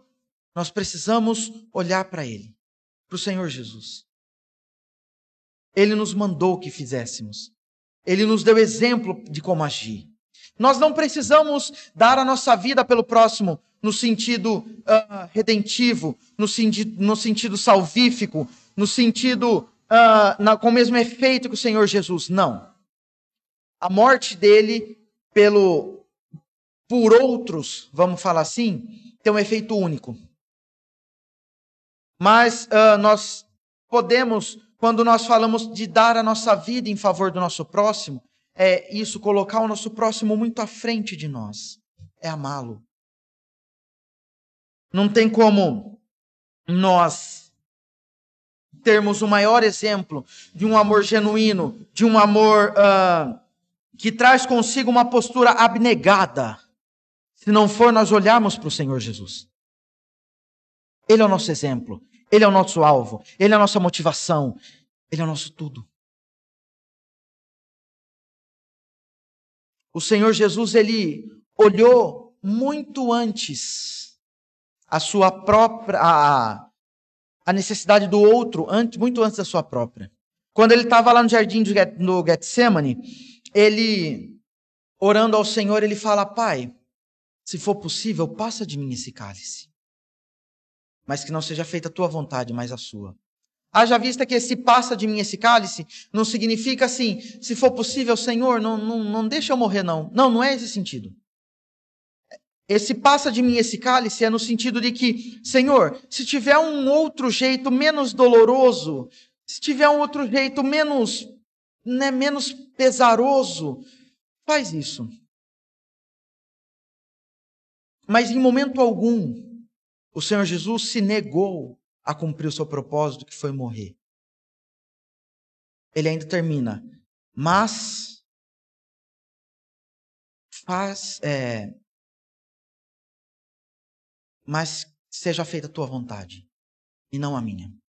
Speaker 2: nós precisamos olhar para Ele, para o Senhor Jesus. Ele nos mandou que fizéssemos. Ele nos deu exemplo de como agir. Nós não precisamos dar a nossa vida pelo próximo no sentido uh, redentivo, no, sentido, no sentido salvífico, no sentido uh, na, com o mesmo efeito que o Senhor Jesus. Não a morte dele pelo por outros, vamos falar assim, tem um efeito único. Mas uh, nós podemos, quando nós falamos de dar a nossa vida em favor do nosso próximo, é isso, colocar o nosso próximo muito à frente de nós. É amá-lo. Não tem como nós termos o maior exemplo de um amor genuíno, de um amor uh, que traz consigo uma postura abnegada, se não for nós olharmos para o Senhor Jesus. Ele é o nosso exemplo, ele é o nosso alvo, ele é a nossa motivação, ele é o nosso tudo. O Senhor Jesus, ele olhou muito antes a sua própria a, a necessidade do outro, antes, muito antes da sua própria. Quando ele estava lá no jardim do Getsemane, ele, orando ao Senhor, ele fala: Pai, se for possível, passa de mim esse cálice. Mas que não seja feita a tua vontade, mas a sua. Haja vista que esse passa de mim esse cálice não significa assim, se for possível, Senhor, não, não, não deixa eu morrer, não. Não, não é esse sentido. Esse passa de mim esse cálice é no sentido de que, Senhor, se tiver um outro jeito menos doloroso, se tiver um outro jeito menos né, menos pesaroso, faz isso. Mas em momento algum, o Senhor Jesus se negou a cumprir o seu propósito, que foi morrer. Ele ainda termina, mas faz, é, mas seja feita a tua vontade e não a minha.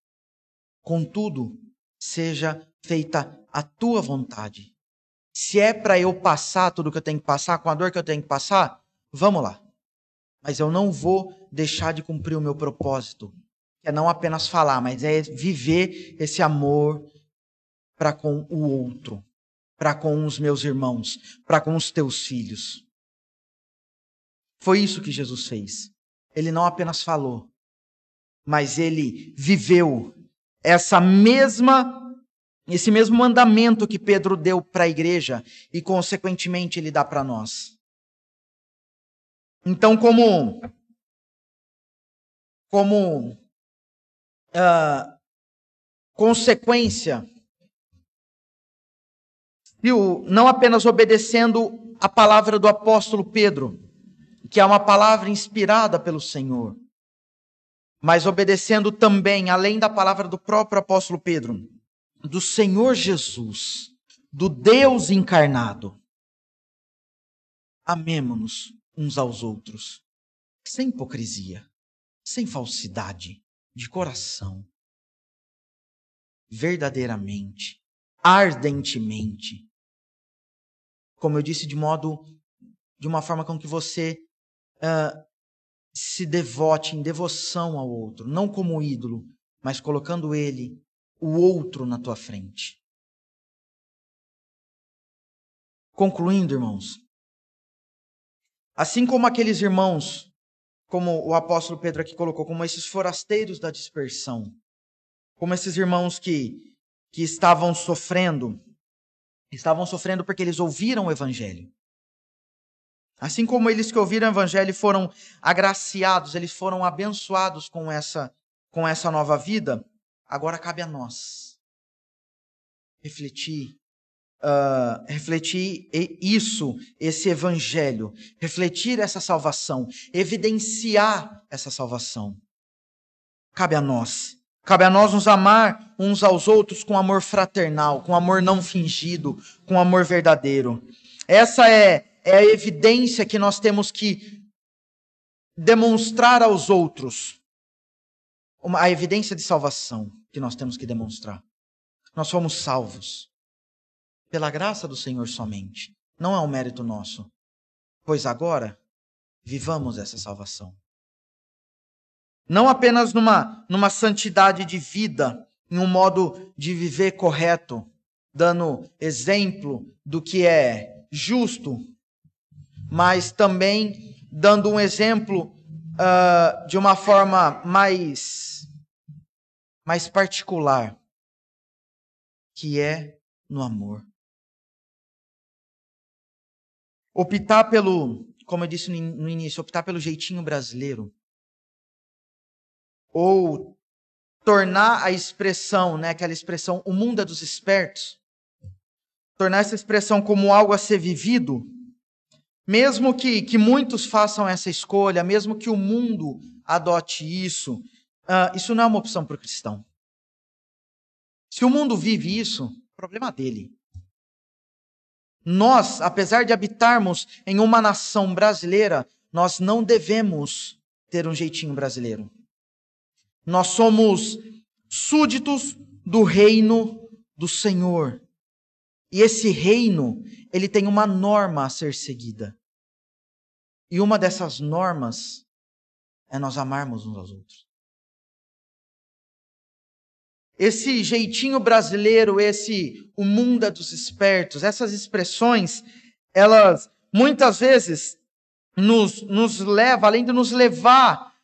Speaker 2: Contudo, seja feita a tua vontade. Se é para eu passar tudo que eu tenho que passar, com a dor que eu tenho que passar, vamos lá. Mas eu não vou deixar de cumprir o meu propósito, que é não apenas falar, mas é viver esse amor para com o outro. para com os meus irmãos, para com os teus filhos. Foi isso que Jesus fez. Ele não apenas falou, mas ele viveu essa mesma esse mesmo mandamento que Pedro deu para a igreja e consequentemente ele dá para nós. Então, como como uh, consequência, não apenas obedecendo a palavra do apóstolo Pedro, que é uma palavra inspirada pelo Senhor, mas obedecendo também, além da palavra do próprio apóstolo Pedro, do Senhor Jesus, do Deus encarnado. Amemo-nos uns aos outros, sem hipocrisia, sem falsidade, de coração, verdadeiramente, ardentemente. Como eu disse, de modo, de uma forma com que você uh, se devote em devoção ao outro, não como ídolo, mas colocando ele, o outro, na tua frente. Concluindo, irmãos, assim como aqueles irmãos, como o apóstolo Pedro aqui colocou, como esses forasteiros da dispersão, como esses irmãos que, que estavam sofrendo, estavam sofrendo porque eles ouviram o evangelho. Assim como eles que ouviram o evangelho foram agraciados, eles foram abençoados com essa com essa nova vida, agora cabe a nós refletir uh, refletir isso, esse evangelho, refletir essa salvação, evidenciar essa salvação. Cabe a nós. Cabe a nós nos amar uns aos outros com amor fraternal, com amor não fingido, com amor verdadeiro. Essa é é a evidência que nós temos que demonstrar aos outros. Uma, a evidência de salvação que nós temos que demonstrar. Nós fomos salvos pela graça do Senhor somente. Não é um mérito nosso. Pois agora, vivamos essa salvação. Não apenas numa, numa santidade de vida, em um modo de viver correto, dando exemplo do que é justo, mas também dando um exemplo uh, de uma forma mais, mais particular, que é no amor. Optar pelo, como eu disse no início, optar pelo jeitinho brasileiro, ou tornar a expressão, né, aquela expressão, o mundo é dos espertos, tornar essa expressão como algo a ser vivido, mesmo que, que muitos façam essa escolha, mesmo que o mundo adote isso, uh, isso não é uma opção para o cristão. Se o mundo vive isso, problema dele. Nós, apesar de habitarmos em uma nação brasileira, nós não devemos ter um jeitinho brasileiro. Nós somos súditos do reino do Senhor. E esse reino, ele tem uma norma a ser seguida. E uma dessas normas é nós amarmos uns aos outros. Esse jeitinho brasileiro, esse o mundo é dos espertos, essas expressões, elas muitas vezes nos, nos levam, além de nos levar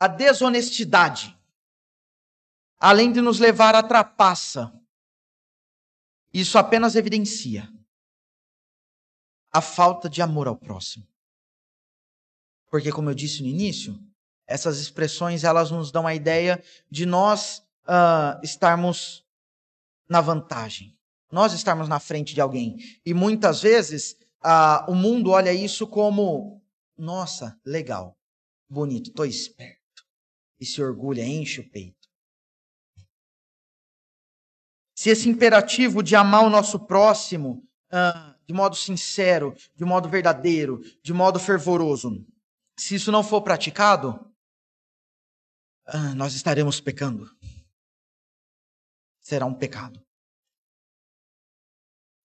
Speaker 2: à desonestidade, além de nos levar à trapaça, isso apenas evidencia a falta de amor ao próximo. Porque, como eu disse no início, essas expressões elas nos dão a ideia de nós uh, estarmos na vantagem, nós estarmos na frente de alguém. E muitas vezes uh, o mundo olha isso como: nossa, legal, bonito, estou esperto. E se orgulha, enche o peito se esse imperativo de amar o nosso próximo ah, de modo sincero, de modo verdadeiro, de modo fervoroso, se isso não for praticado, ah, nós estaremos pecando. Será um pecado.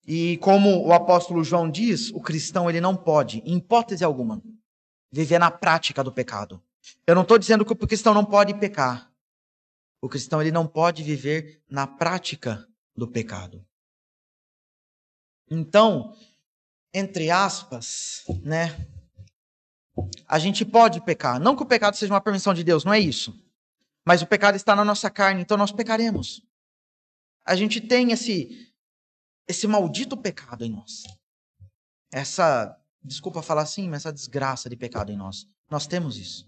Speaker 2: E como o apóstolo João diz, o cristão ele não pode, em hipótese alguma, viver na prática do pecado. Eu não estou dizendo que o cristão não pode pecar. O cristão ele não pode viver na prática do pecado. Então, entre aspas, né? A gente pode pecar. Não que o pecado seja uma permissão de Deus, não é isso. Mas o pecado está na nossa carne, então nós pecaremos. A gente tem esse esse maldito pecado em nós. Essa, desculpa falar assim, mas essa desgraça de pecado em nós. Nós temos isso.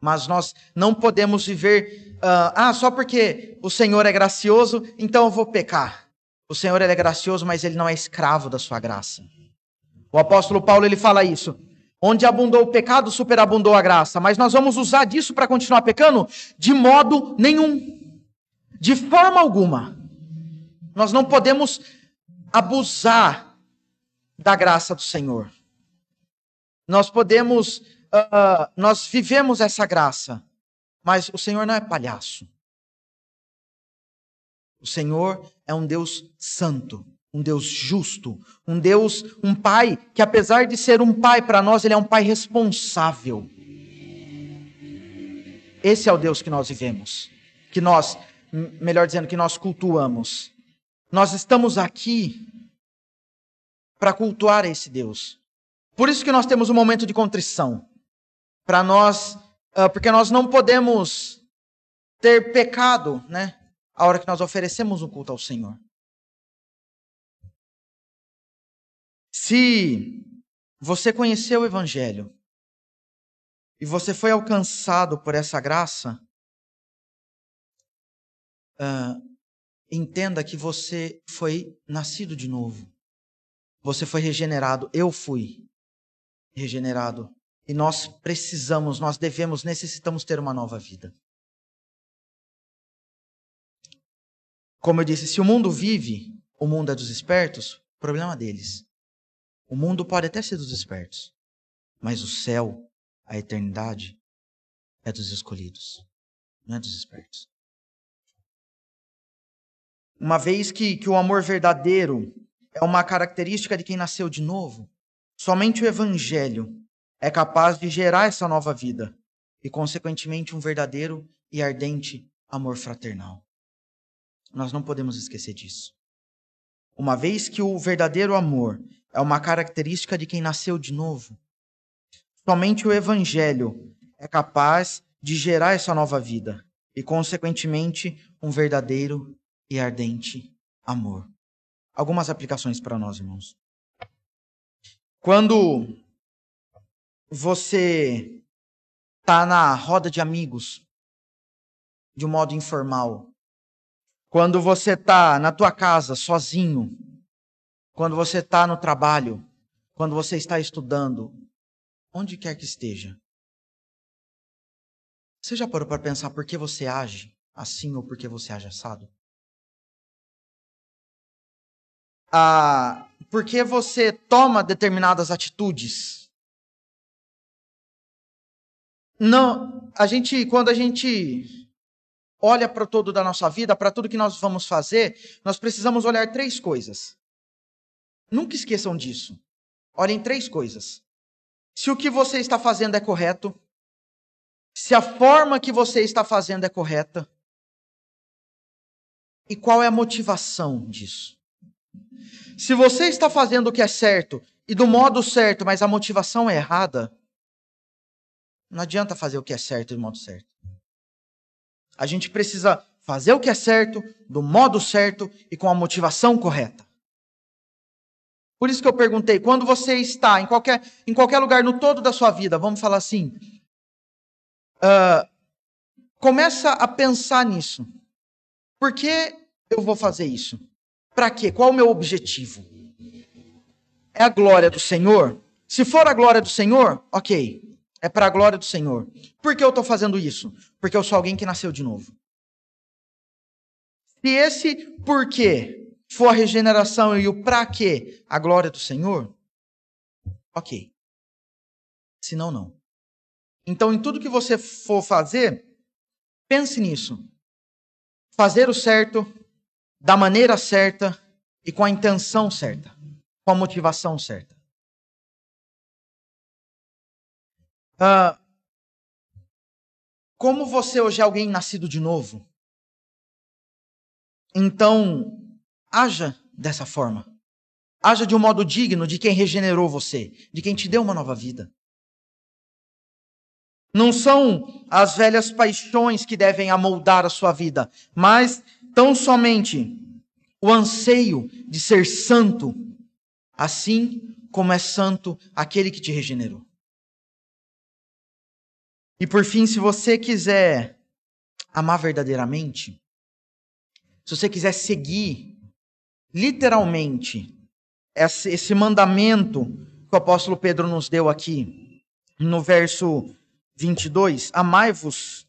Speaker 2: Mas nós não podemos viver, uh, ah, só porque o Senhor é gracioso, então eu vou pecar. O Senhor é gracioso, mas ele não é escravo da sua graça. O apóstolo Paulo ele fala isso. Onde abundou o pecado, superabundou a graça. Mas nós vamos usar disso para continuar pecando? De modo nenhum. De forma alguma. Nós não podemos abusar da graça do Senhor. Nós podemos, uh, nós vivemos essa graça, mas o Senhor não é palhaço. O Senhor é um Deus santo, um Deus justo, um Deus, um pai que apesar de ser um pai para nós, ele é um pai responsável. Esse é o Deus que nós vivemos, que nós, melhor dizendo, que nós cultuamos. Nós estamos aqui para cultuar esse Deus. Por isso que nós temos um momento de contrição. Para nós, uh, porque nós não podemos ter pecado, né? A hora que nós oferecemos um culto ao Senhor. Se você conheceu o Evangelho e você foi alcançado por essa graça, uh, entenda que você foi nascido de novo. Você foi regenerado. Eu fui regenerado. E nós precisamos, nós devemos, necessitamos ter uma nova vida. Como eu disse, se o mundo vive, o mundo é dos espertos, problema deles. O mundo pode até ser dos espertos, mas o céu, a eternidade, é dos escolhidos, não é dos espertos. Uma vez que, que o amor verdadeiro é uma característica de quem nasceu de novo, somente o Evangelho é capaz de gerar essa nova vida e, consequentemente, um verdadeiro e ardente amor fraternal. Nós não podemos esquecer disso. Uma vez que o verdadeiro amor é uma característica de quem nasceu de novo, somente o Evangelho é capaz de gerar essa nova vida e, consequentemente, um verdadeiro e ardente amor. Algumas aplicações para nós, irmãos. Quando você está na roda de amigos, de um modo informal, quando você está na tua casa sozinho, quando você está no trabalho, quando você está estudando, onde quer que esteja, você já parou para pensar por que você age assim ou por que você age assado? ah, porque você toma determinadas atitudes. Não, a gente, quando a gente olha para todo da nossa vida, para tudo que nós vamos fazer, nós precisamos olhar três coisas. Nunca esqueçam disso. Olhem três coisas. Se o que você está fazendo é correto, se a forma que você está fazendo é correta, e qual é a motivação disso? Se você está fazendo o que é certo e do modo certo, mas a motivação é errada, não adianta fazer o que é certo do modo certo. A gente precisa fazer o que é certo, do modo certo e com a motivação correta. Por isso que eu perguntei, quando você está em qualquer, em qualquer lugar no todo da sua vida, vamos falar assim, uh, começa a pensar nisso. Por que eu vou fazer isso? Para quê? Qual o meu objetivo? É a glória do Senhor? Se for a glória do Senhor, ok. É para a glória do Senhor. Por que eu estou fazendo isso? Porque eu sou alguém que nasceu de novo. Se esse porquê for a regeneração e o para quê a glória do Senhor, ok. Se não, não. Então, em tudo que você for fazer, pense nisso. Fazer o certo da maneira certa e com a intenção certa, com a motivação certa. Uh, como você hoje é alguém nascido de novo, então haja dessa forma. Haja de um modo digno de quem regenerou você, de quem te deu uma nova vida. Não são as velhas paixões que devem amoldar a sua vida, mas tão somente o anseio de ser santo, assim como é santo aquele que te regenerou. E por fim, se você quiser amar verdadeiramente, se você quiser seguir literalmente esse mandamento que o apóstolo Pedro nos deu aqui, no verso 22, amai-vos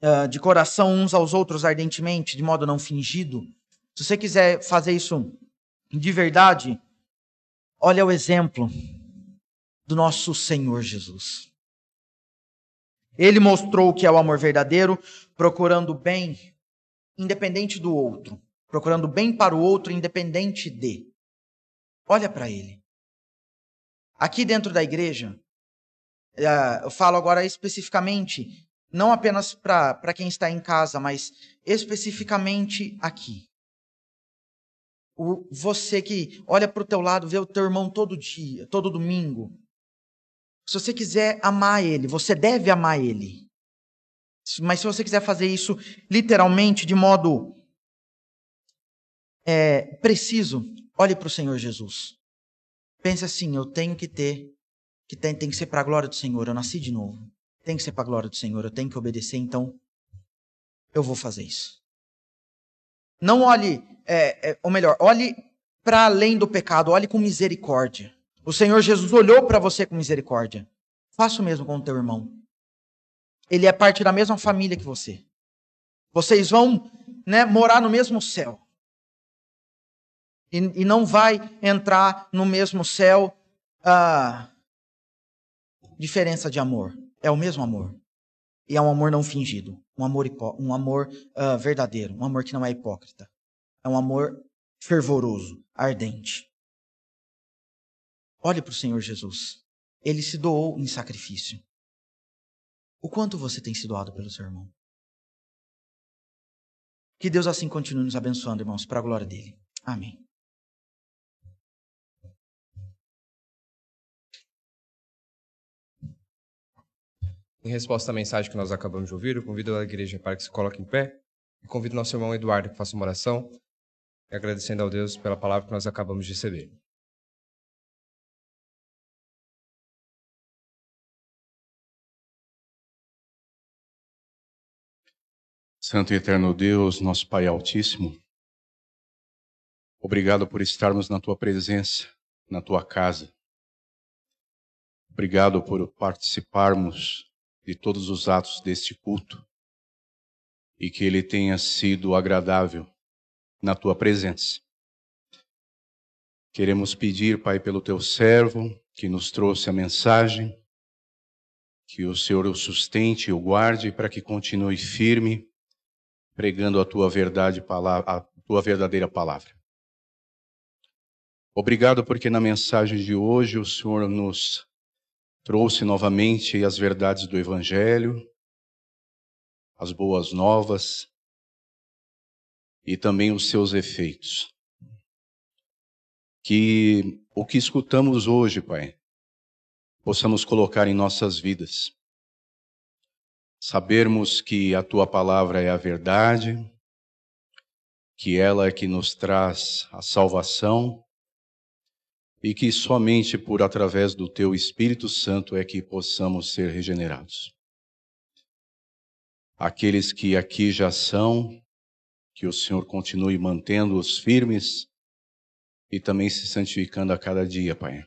Speaker 2: uh, de coração uns aos outros ardentemente, de modo não fingido. Se você quiser fazer isso de verdade, olha o exemplo do nosso Senhor Jesus. Ele mostrou o que é o amor verdadeiro, procurando bem, independente do outro, procurando bem para o outro, independente de. Olha para ele. Aqui dentro da igreja, eh, eu falo agora especificamente, não apenas para quem está em casa, mas especificamente aqui. O, você que olha para o teu lado, vê o teu irmão todo dia, todo domingo. Se você quiser amar ele, você deve amar ele. Mas se você quiser fazer isso literalmente, de modo é, preciso, olhe para o Senhor Jesus. Pense assim: eu tenho que ter que tem, tem que ser para a glória do Senhor. Eu nasci de novo. Tem que ser para a glória do Senhor. Eu tenho que obedecer, então eu vou fazer isso. Não olhe, é, é, ou melhor, olhe para além do pecado, olhe com misericórdia. O Senhor Jesus olhou para você com misericórdia. Faça o mesmo com o teu irmão. Ele é parte da mesma família que você. Vocês vão né, morar no mesmo céu. E, e, não vai entrar no mesmo céu ah, diferença de amor. É o mesmo amor. E é um amor não fingido. Um amor, um amor uh, verdadeiro. Um amor que não é hipócrita. É um amor fervoroso, ardente. Olhe para o Senhor Jesus. Ele se doou em sacrifício. O quanto você tem se doado pelo seu irmão? Que Deus assim continue nos abençoando, irmãos, para a glória dele. Amém.
Speaker 1: Em resposta à mensagem que nós acabamos de ouvir, eu convido a igreja para que se coloque em pé e convido nosso irmão Eduardo que faça uma oração, agradecendo ao Deus pela palavra que nós acabamos de receber.
Speaker 5: Santo e eterno Deus, nosso Pai Altíssimo, obrigado por estarmos na tua presença, na tua casa. Obrigado por participarmos de todos os atos deste culto e que ele tenha sido agradável na tua presença. Queremos pedir, Pai, pelo teu servo que nos trouxe a mensagem, que o Senhor o sustente e o guarde para que continue firme, pregando a tua verdade, a tua verdadeira palavra. Obrigado porque na mensagem de hoje o Senhor nos trouxe novamente as verdades do Evangelho, as boas novas e também os seus efeitos. Que o que escutamos hoje, Pai, possamos colocar em nossas vidas. Sabermos que a tua palavra é a verdade, que ela é que nos traz a salvação e que somente por através do teu Espírito Santo é que possamos ser regenerados. Aqueles que aqui já são, que o Senhor continue mantendo-os firmes e também se santificando a cada dia, Pai.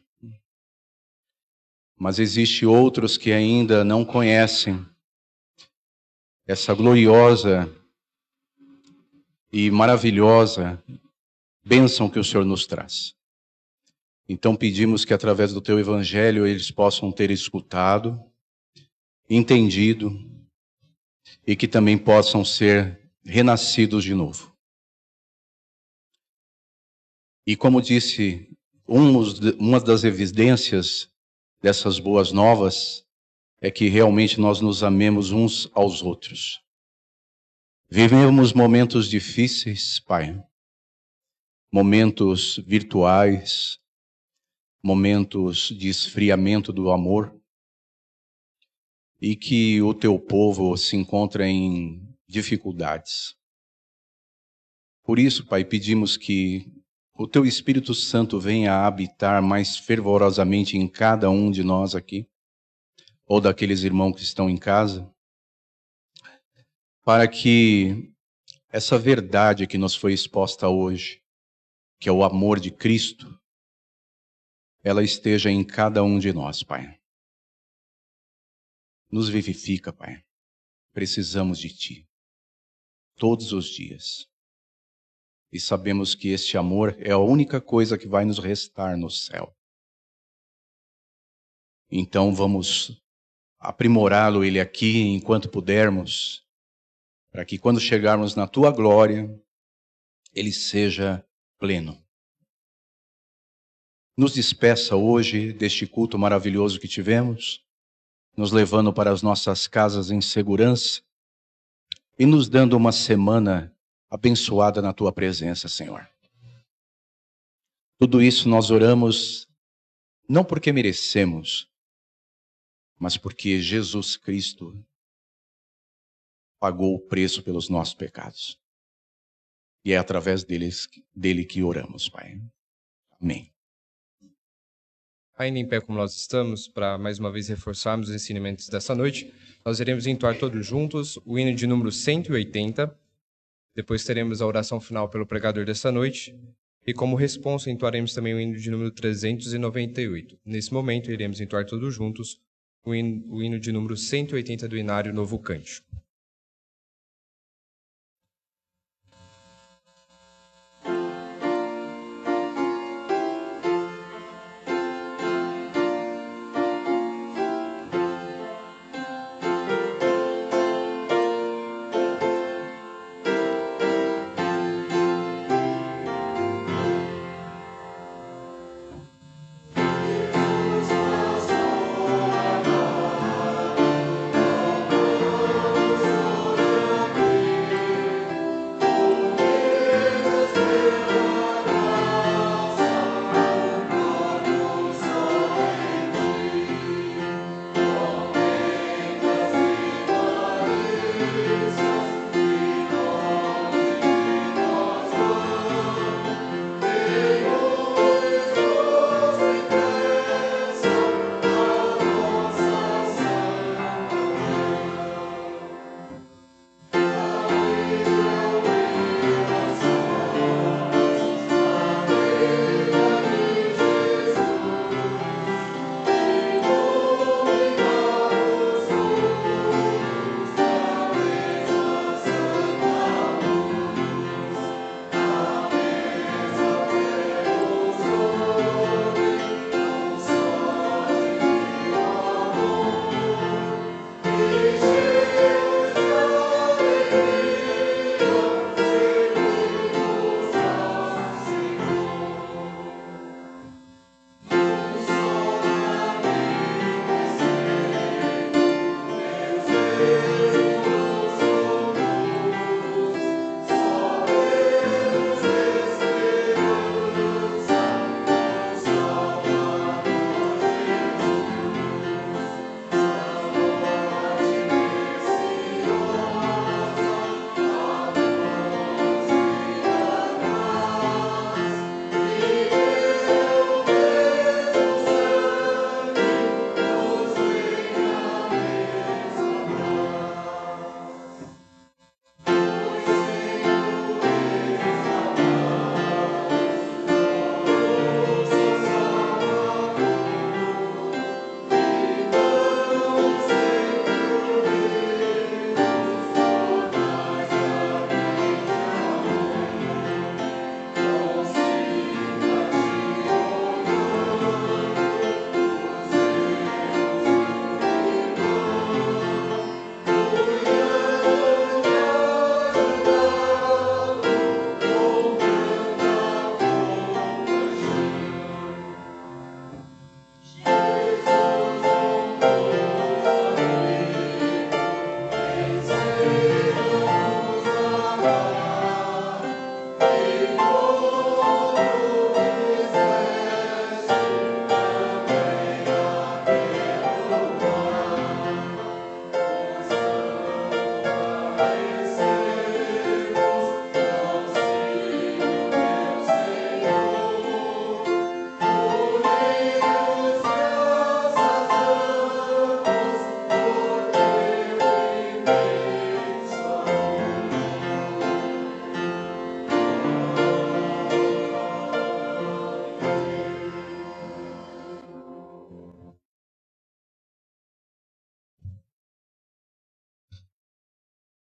Speaker 5: Mas existe outros que ainda não conhecem essa gloriosa e maravilhosa bênção que o Senhor nos traz. Então pedimos que através do teu evangelho eles possam ter escutado, entendido e que também possam ser renascidos de novo. E como disse, uma das evidências dessas boas novas é que realmente nós nos amemos uns aos outros. Vivemos momentos difíceis, Pai, momentos virtuais, momentos de esfriamento do amor, e que o teu povo se encontra em dificuldades. Por isso, Pai, pedimos que o teu Espírito Santo venha habitar mais fervorosamente em cada um de nós aqui, ou daqueles irmãos que estão em casa, para que essa verdade que nos foi exposta hoje, que é o amor de Cristo, ela esteja em cada um de nós, Pai. Nos vivifica, Pai. Precisamos de Ti. Todos os dias. E sabemos que este amor é a única coisa que vai nos restar no céu. Então vamos aprimorá-lo ele aqui enquanto pudermos, para que quando chegarmos na tua glória, ele seja pleno. Nos despeça hoje deste culto maravilhoso que tivemos nos levando para as nossas casas em segurança e nos dando uma semana abençoada na tua presença, Senhor. Tudo isso nós oramos não porque merecemos, mas porque Jesus Cristo pagou o preço pelos nossos pecados. E é através deles, dele que oramos, Pai. Amém.
Speaker 1: Ainda em pé como nós estamos, para mais uma vez reforçarmos os ensinamentos dessa noite, nós iremos entoar todos juntos o hino de número 180. Depois teremos a oração final pelo pregador dessa noite. E como responsa, entoaremos também o hino de número 398. Nesse momento, iremos entoar todos juntos o hino, de número 180 do Inário Novo Cântico.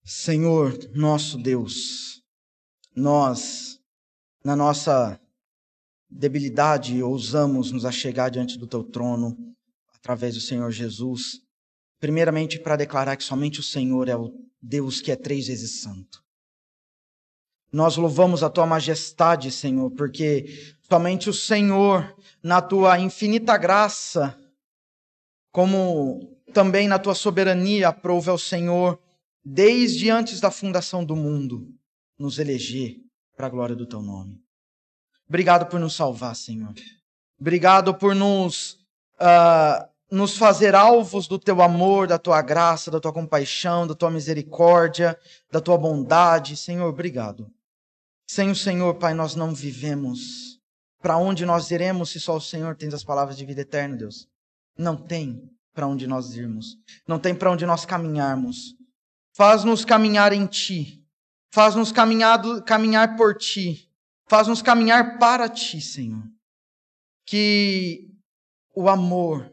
Speaker 2: Senhor, nosso Deus, nós, na nossa debilidade, ousamos nos achegar diante do teu trono através do Senhor Jesus, primeiramente para declarar que somente o Senhor é o Deus que é três vezes santo. Nós louvamos a tua majestade, Senhor, porque somente o Senhor, na tua infinita graça, como também na tua soberania, aprove ao Senhor desde antes da fundação do mundo, nos eleger para a glória do teu nome. Obrigado por nos salvar, Senhor. Obrigado por nos, uh, nos fazer alvos do teu amor, da tua graça, da tua compaixão, da tua misericórdia, da tua bondade. Senhor, obrigado. Sem o Senhor, Pai, nós não vivemos. Para onde nós iremos se só o Senhor tem as palavras de vida eterna, Deus? Não tem para onde nós irmos. Não tem para onde nós caminharmos. Faz-nos caminhar em Ti. Faz-nos caminhar, por Ti. Faz-nos caminhar para Ti, Senhor. Que o amor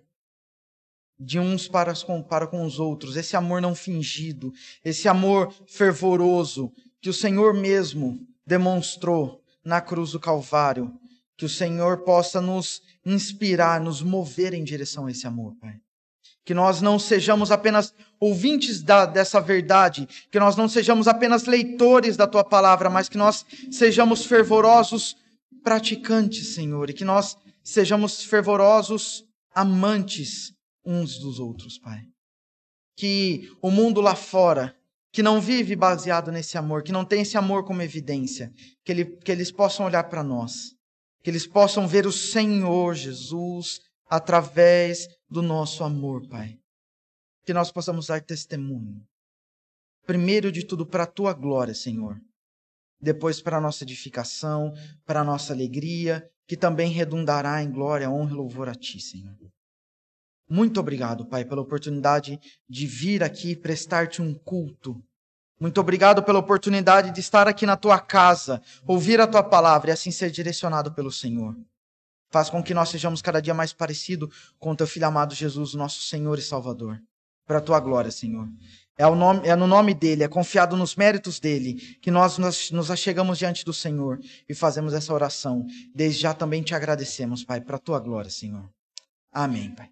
Speaker 2: de uns para, para com os outros, esse amor não fingido, esse amor fervoroso que o Senhor mesmo demonstrou na cruz do Calvário, que o Senhor possa nos inspirar, nos mover em direção a esse amor, Pai que nós não sejamos apenas ouvintes da, dessa verdade, que nós não sejamos apenas leitores da tua palavra, mas que nós sejamos fervorosos praticantes, Senhor, e que nós sejamos fervorosos amantes uns dos outros, Pai. Que o mundo lá fora, que não vive baseado nesse amor, que não tem esse amor como evidência, que, ele, que eles possam olhar para nós, que eles possam ver o Senhor Jesus através do nosso amor, Pai. Que nós possamos dar testemunho. Primeiro de tudo, para a tua glória, Senhor. Depois, para a nossa edificação, para a nossa alegria, que também redundará em glória, honra e louvor a ti, Senhor. Muito obrigado, Pai, pela oportunidade de vir aqui prestar-te um culto. Muito obrigado pela oportunidade de estar aqui na tua casa, ouvir a tua palavra e assim ser direcionado pelo Senhor. Faz com que nós sejamos cada dia mais parecidos com o teu filho amado Jesus, nosso Senhor e Salvador. Para a tua glória, Senhor. É, nome, é no nome dele, é confiado nos méritos dele, que nós nos, nos achegamos diante do Senhor e fazemos essa oração. Desde já também te agradecemos, Pai, para a tua glória, Senhor. Amém, Pai.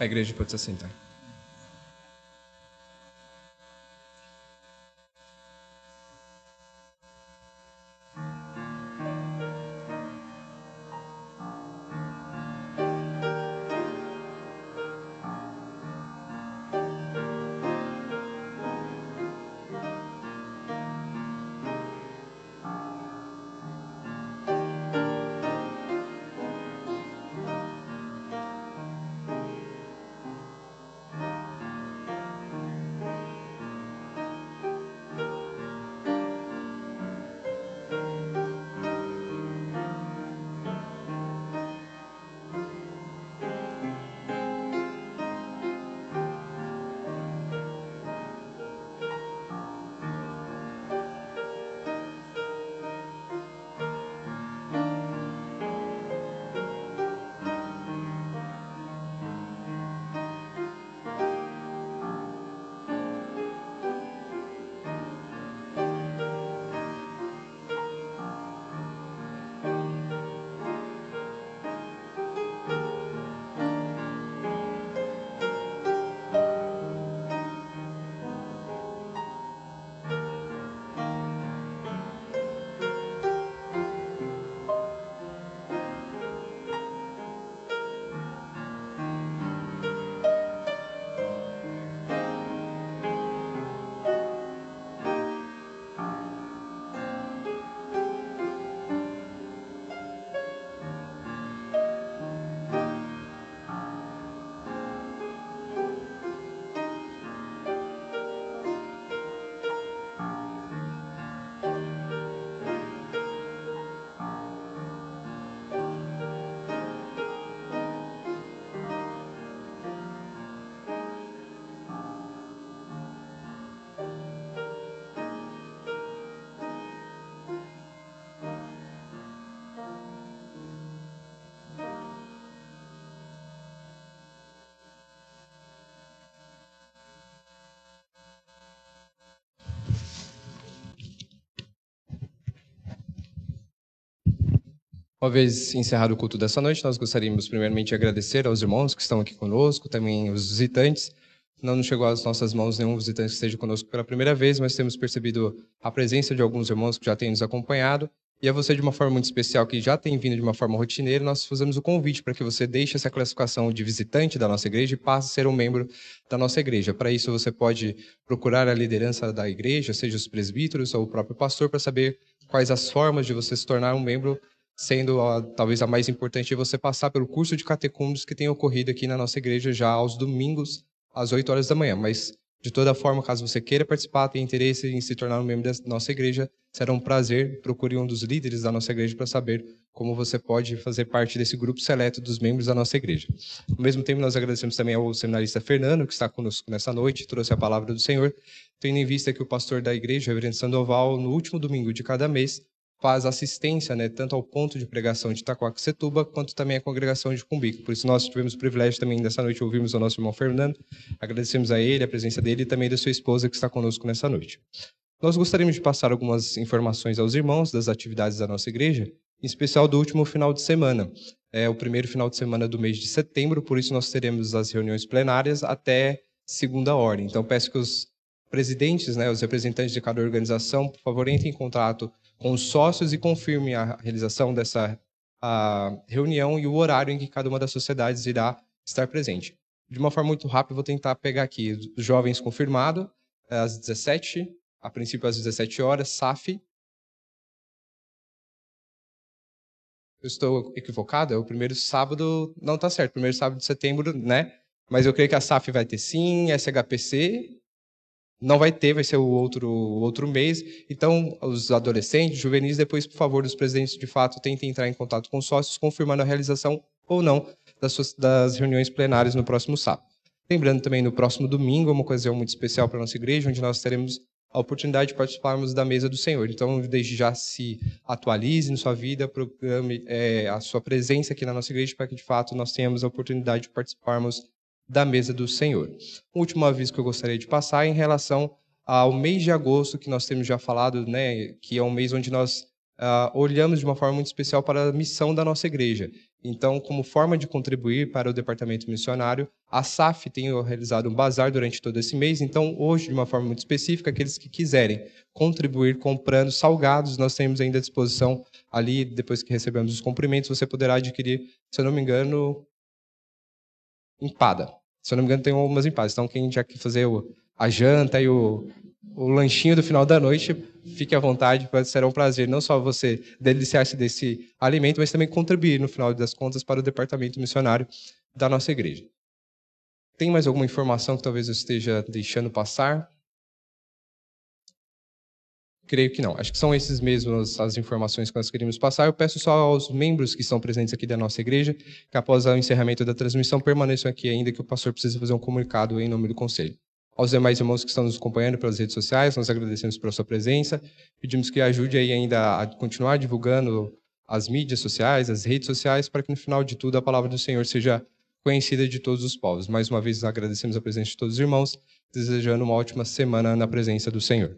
Speaker 1: A igreja pode se assentar. Uma vez encerrado o culto dessa noite, nós gostaríamos primeiramente de agradecer aos irmãos que estão aqui conosco, também os visitantes. Não nos chegou às nossas mãos nenhum visitante que esteja conosco pela primeira vez, mas temos percebido a presença de alguns irmãos que já têm nos acompanhado. E a você, de uma forma muito especial, que já tem vindo de uma forma rotineira, nós fazemos o convite para que você deixe essa classificação de visitante da nossa igreja e passe a ser um membro da nossa igreja. Para isso, você pode procurar a liderança da igreja, seja os presbíteros ou o próprio pastor, para saber quais as formas de você se tornar um membro sendo a, talvez a mais importante, é você passar pelo curso de catecúmenos que tem ocorrido aqui na nossa igreja já aos domingos, às 8 horas da manhã. Mas, de toda forma, caso você queira participar, tenha interesse em se tornar um membro da nossa igreja, será um prazer. Procure um dos líderes da nossa igreja para saber como você pode fazer parte desse grupo seleto dos membros da nossa igreja. Ao mesmo tempo, nós agradecemos também ao seminarista Fernando, que está conosco nessa noite, trouxe a palavra do Senhor, tendo em vista que o pastor da igreja, o reverendo Sandoval, no último domingo de cada mês, faz assistência, né, tanto ao ponto de pregação de Itacoaxetuba, quanto também à congregação de Cumbico. Por isso nós tivemos o privilégio também dessa noite ouvirmos o nosso irmão Fernando, agradecemos a ele, a presença dele e também da sua esposa que está conosco nessa noite. Nós gostaríamos de passar algumas informações aos irmãos das atividades da nossa igreja, em especial do último final de semana. É o primeiro final de semana do mês de setembro, por isso nós teremos as reuniões plenárias até segunda ordem. Então peço que os presidentes, né, os representantes de cada organização, por favor, entrem em contato com os sócios e confirme a realização dessa a reunião e o horário em que cada uma das sociedades irá estar presente. De uma forma muito rápida, vou tentar pegar aqui os jovens confirmado, às 17, a princípio às 17 horas, SAF. Eu estou equivocado? É o primeiro sábado, não está certo, primeiro sábado de setembro, né? Mas eu creio que a SAF vai ter sim, SHPC não vai ter, vai ser o outro, outro mês. Então, os adolescentes, juvenis, depois, por favor, os presidentes de fato tentem entrar em contato com os sócios, confirmando a realização ou não das, suas, das reuniões plenárias no próximo sábado. Lembrando também, no próximo domingo, é uma ocasião muito especial para a nossa igreja, onde nós teremos a oportunidade de participarmos da mesa do Senhor. Então, desde já se atualize na sua vida, programe é, a sua presença aqui na nossa igreja para que, de fato, nós tenhamos a oportunidade de participarmos da mesa do Senhor. Um último aviso que eu gostaria de passar é em relação ao mês de agosto, que nós temos já falado, né, que é um mês onde nós uh, olhamos de uma forma muito especial para a missão da nossa igreja. Então, como forma de contribuir para o departamento missionário, a SAF tem realizado um bazar durante todo esse mês. Então, hoje, de uma forma muito específica, aqueles que quiserem contribuir comprando salgados, nós temos ainda à disposição ali, depois que recebemos os cumprimentos, você poderá adquirir, se eu não me engano, empada. Se eu não me engano, tem algumas empadas. Então, quem já quer fazer o, a janta e o, o lanchinho do final da noite, fique à vontade, será um prazer não só você deliciar-se desse alimento, mas também contribuir, no final das contas, para o departamento missionário da nossa igreja. Tem mais alguma informação que talvez eu esteja deixando passar? Creio que não. Acho que são esses mesmos as informações que nós queríamos passar. Eu peço só aos membros que estão presentes aqui da nossa igreja que após o encerramento da transmissão permaneçam aqui ainda que o pastor precisa fazer um comunicado em nome do conselho. Aos demais irmãos que estão nos acompanhando pelas redes sociais, nós agradecemos pela sua presença. Pedimos que ajude aí ainda a continuar divulgando as mídias sociais, as redes sociais, para que no final de tudo a palavra do Senhor seja conhecida de todos os povos. Mais uma vez agradecemos a presença de todos os irmãos, desejando uma ótima semana na presença do Senhor.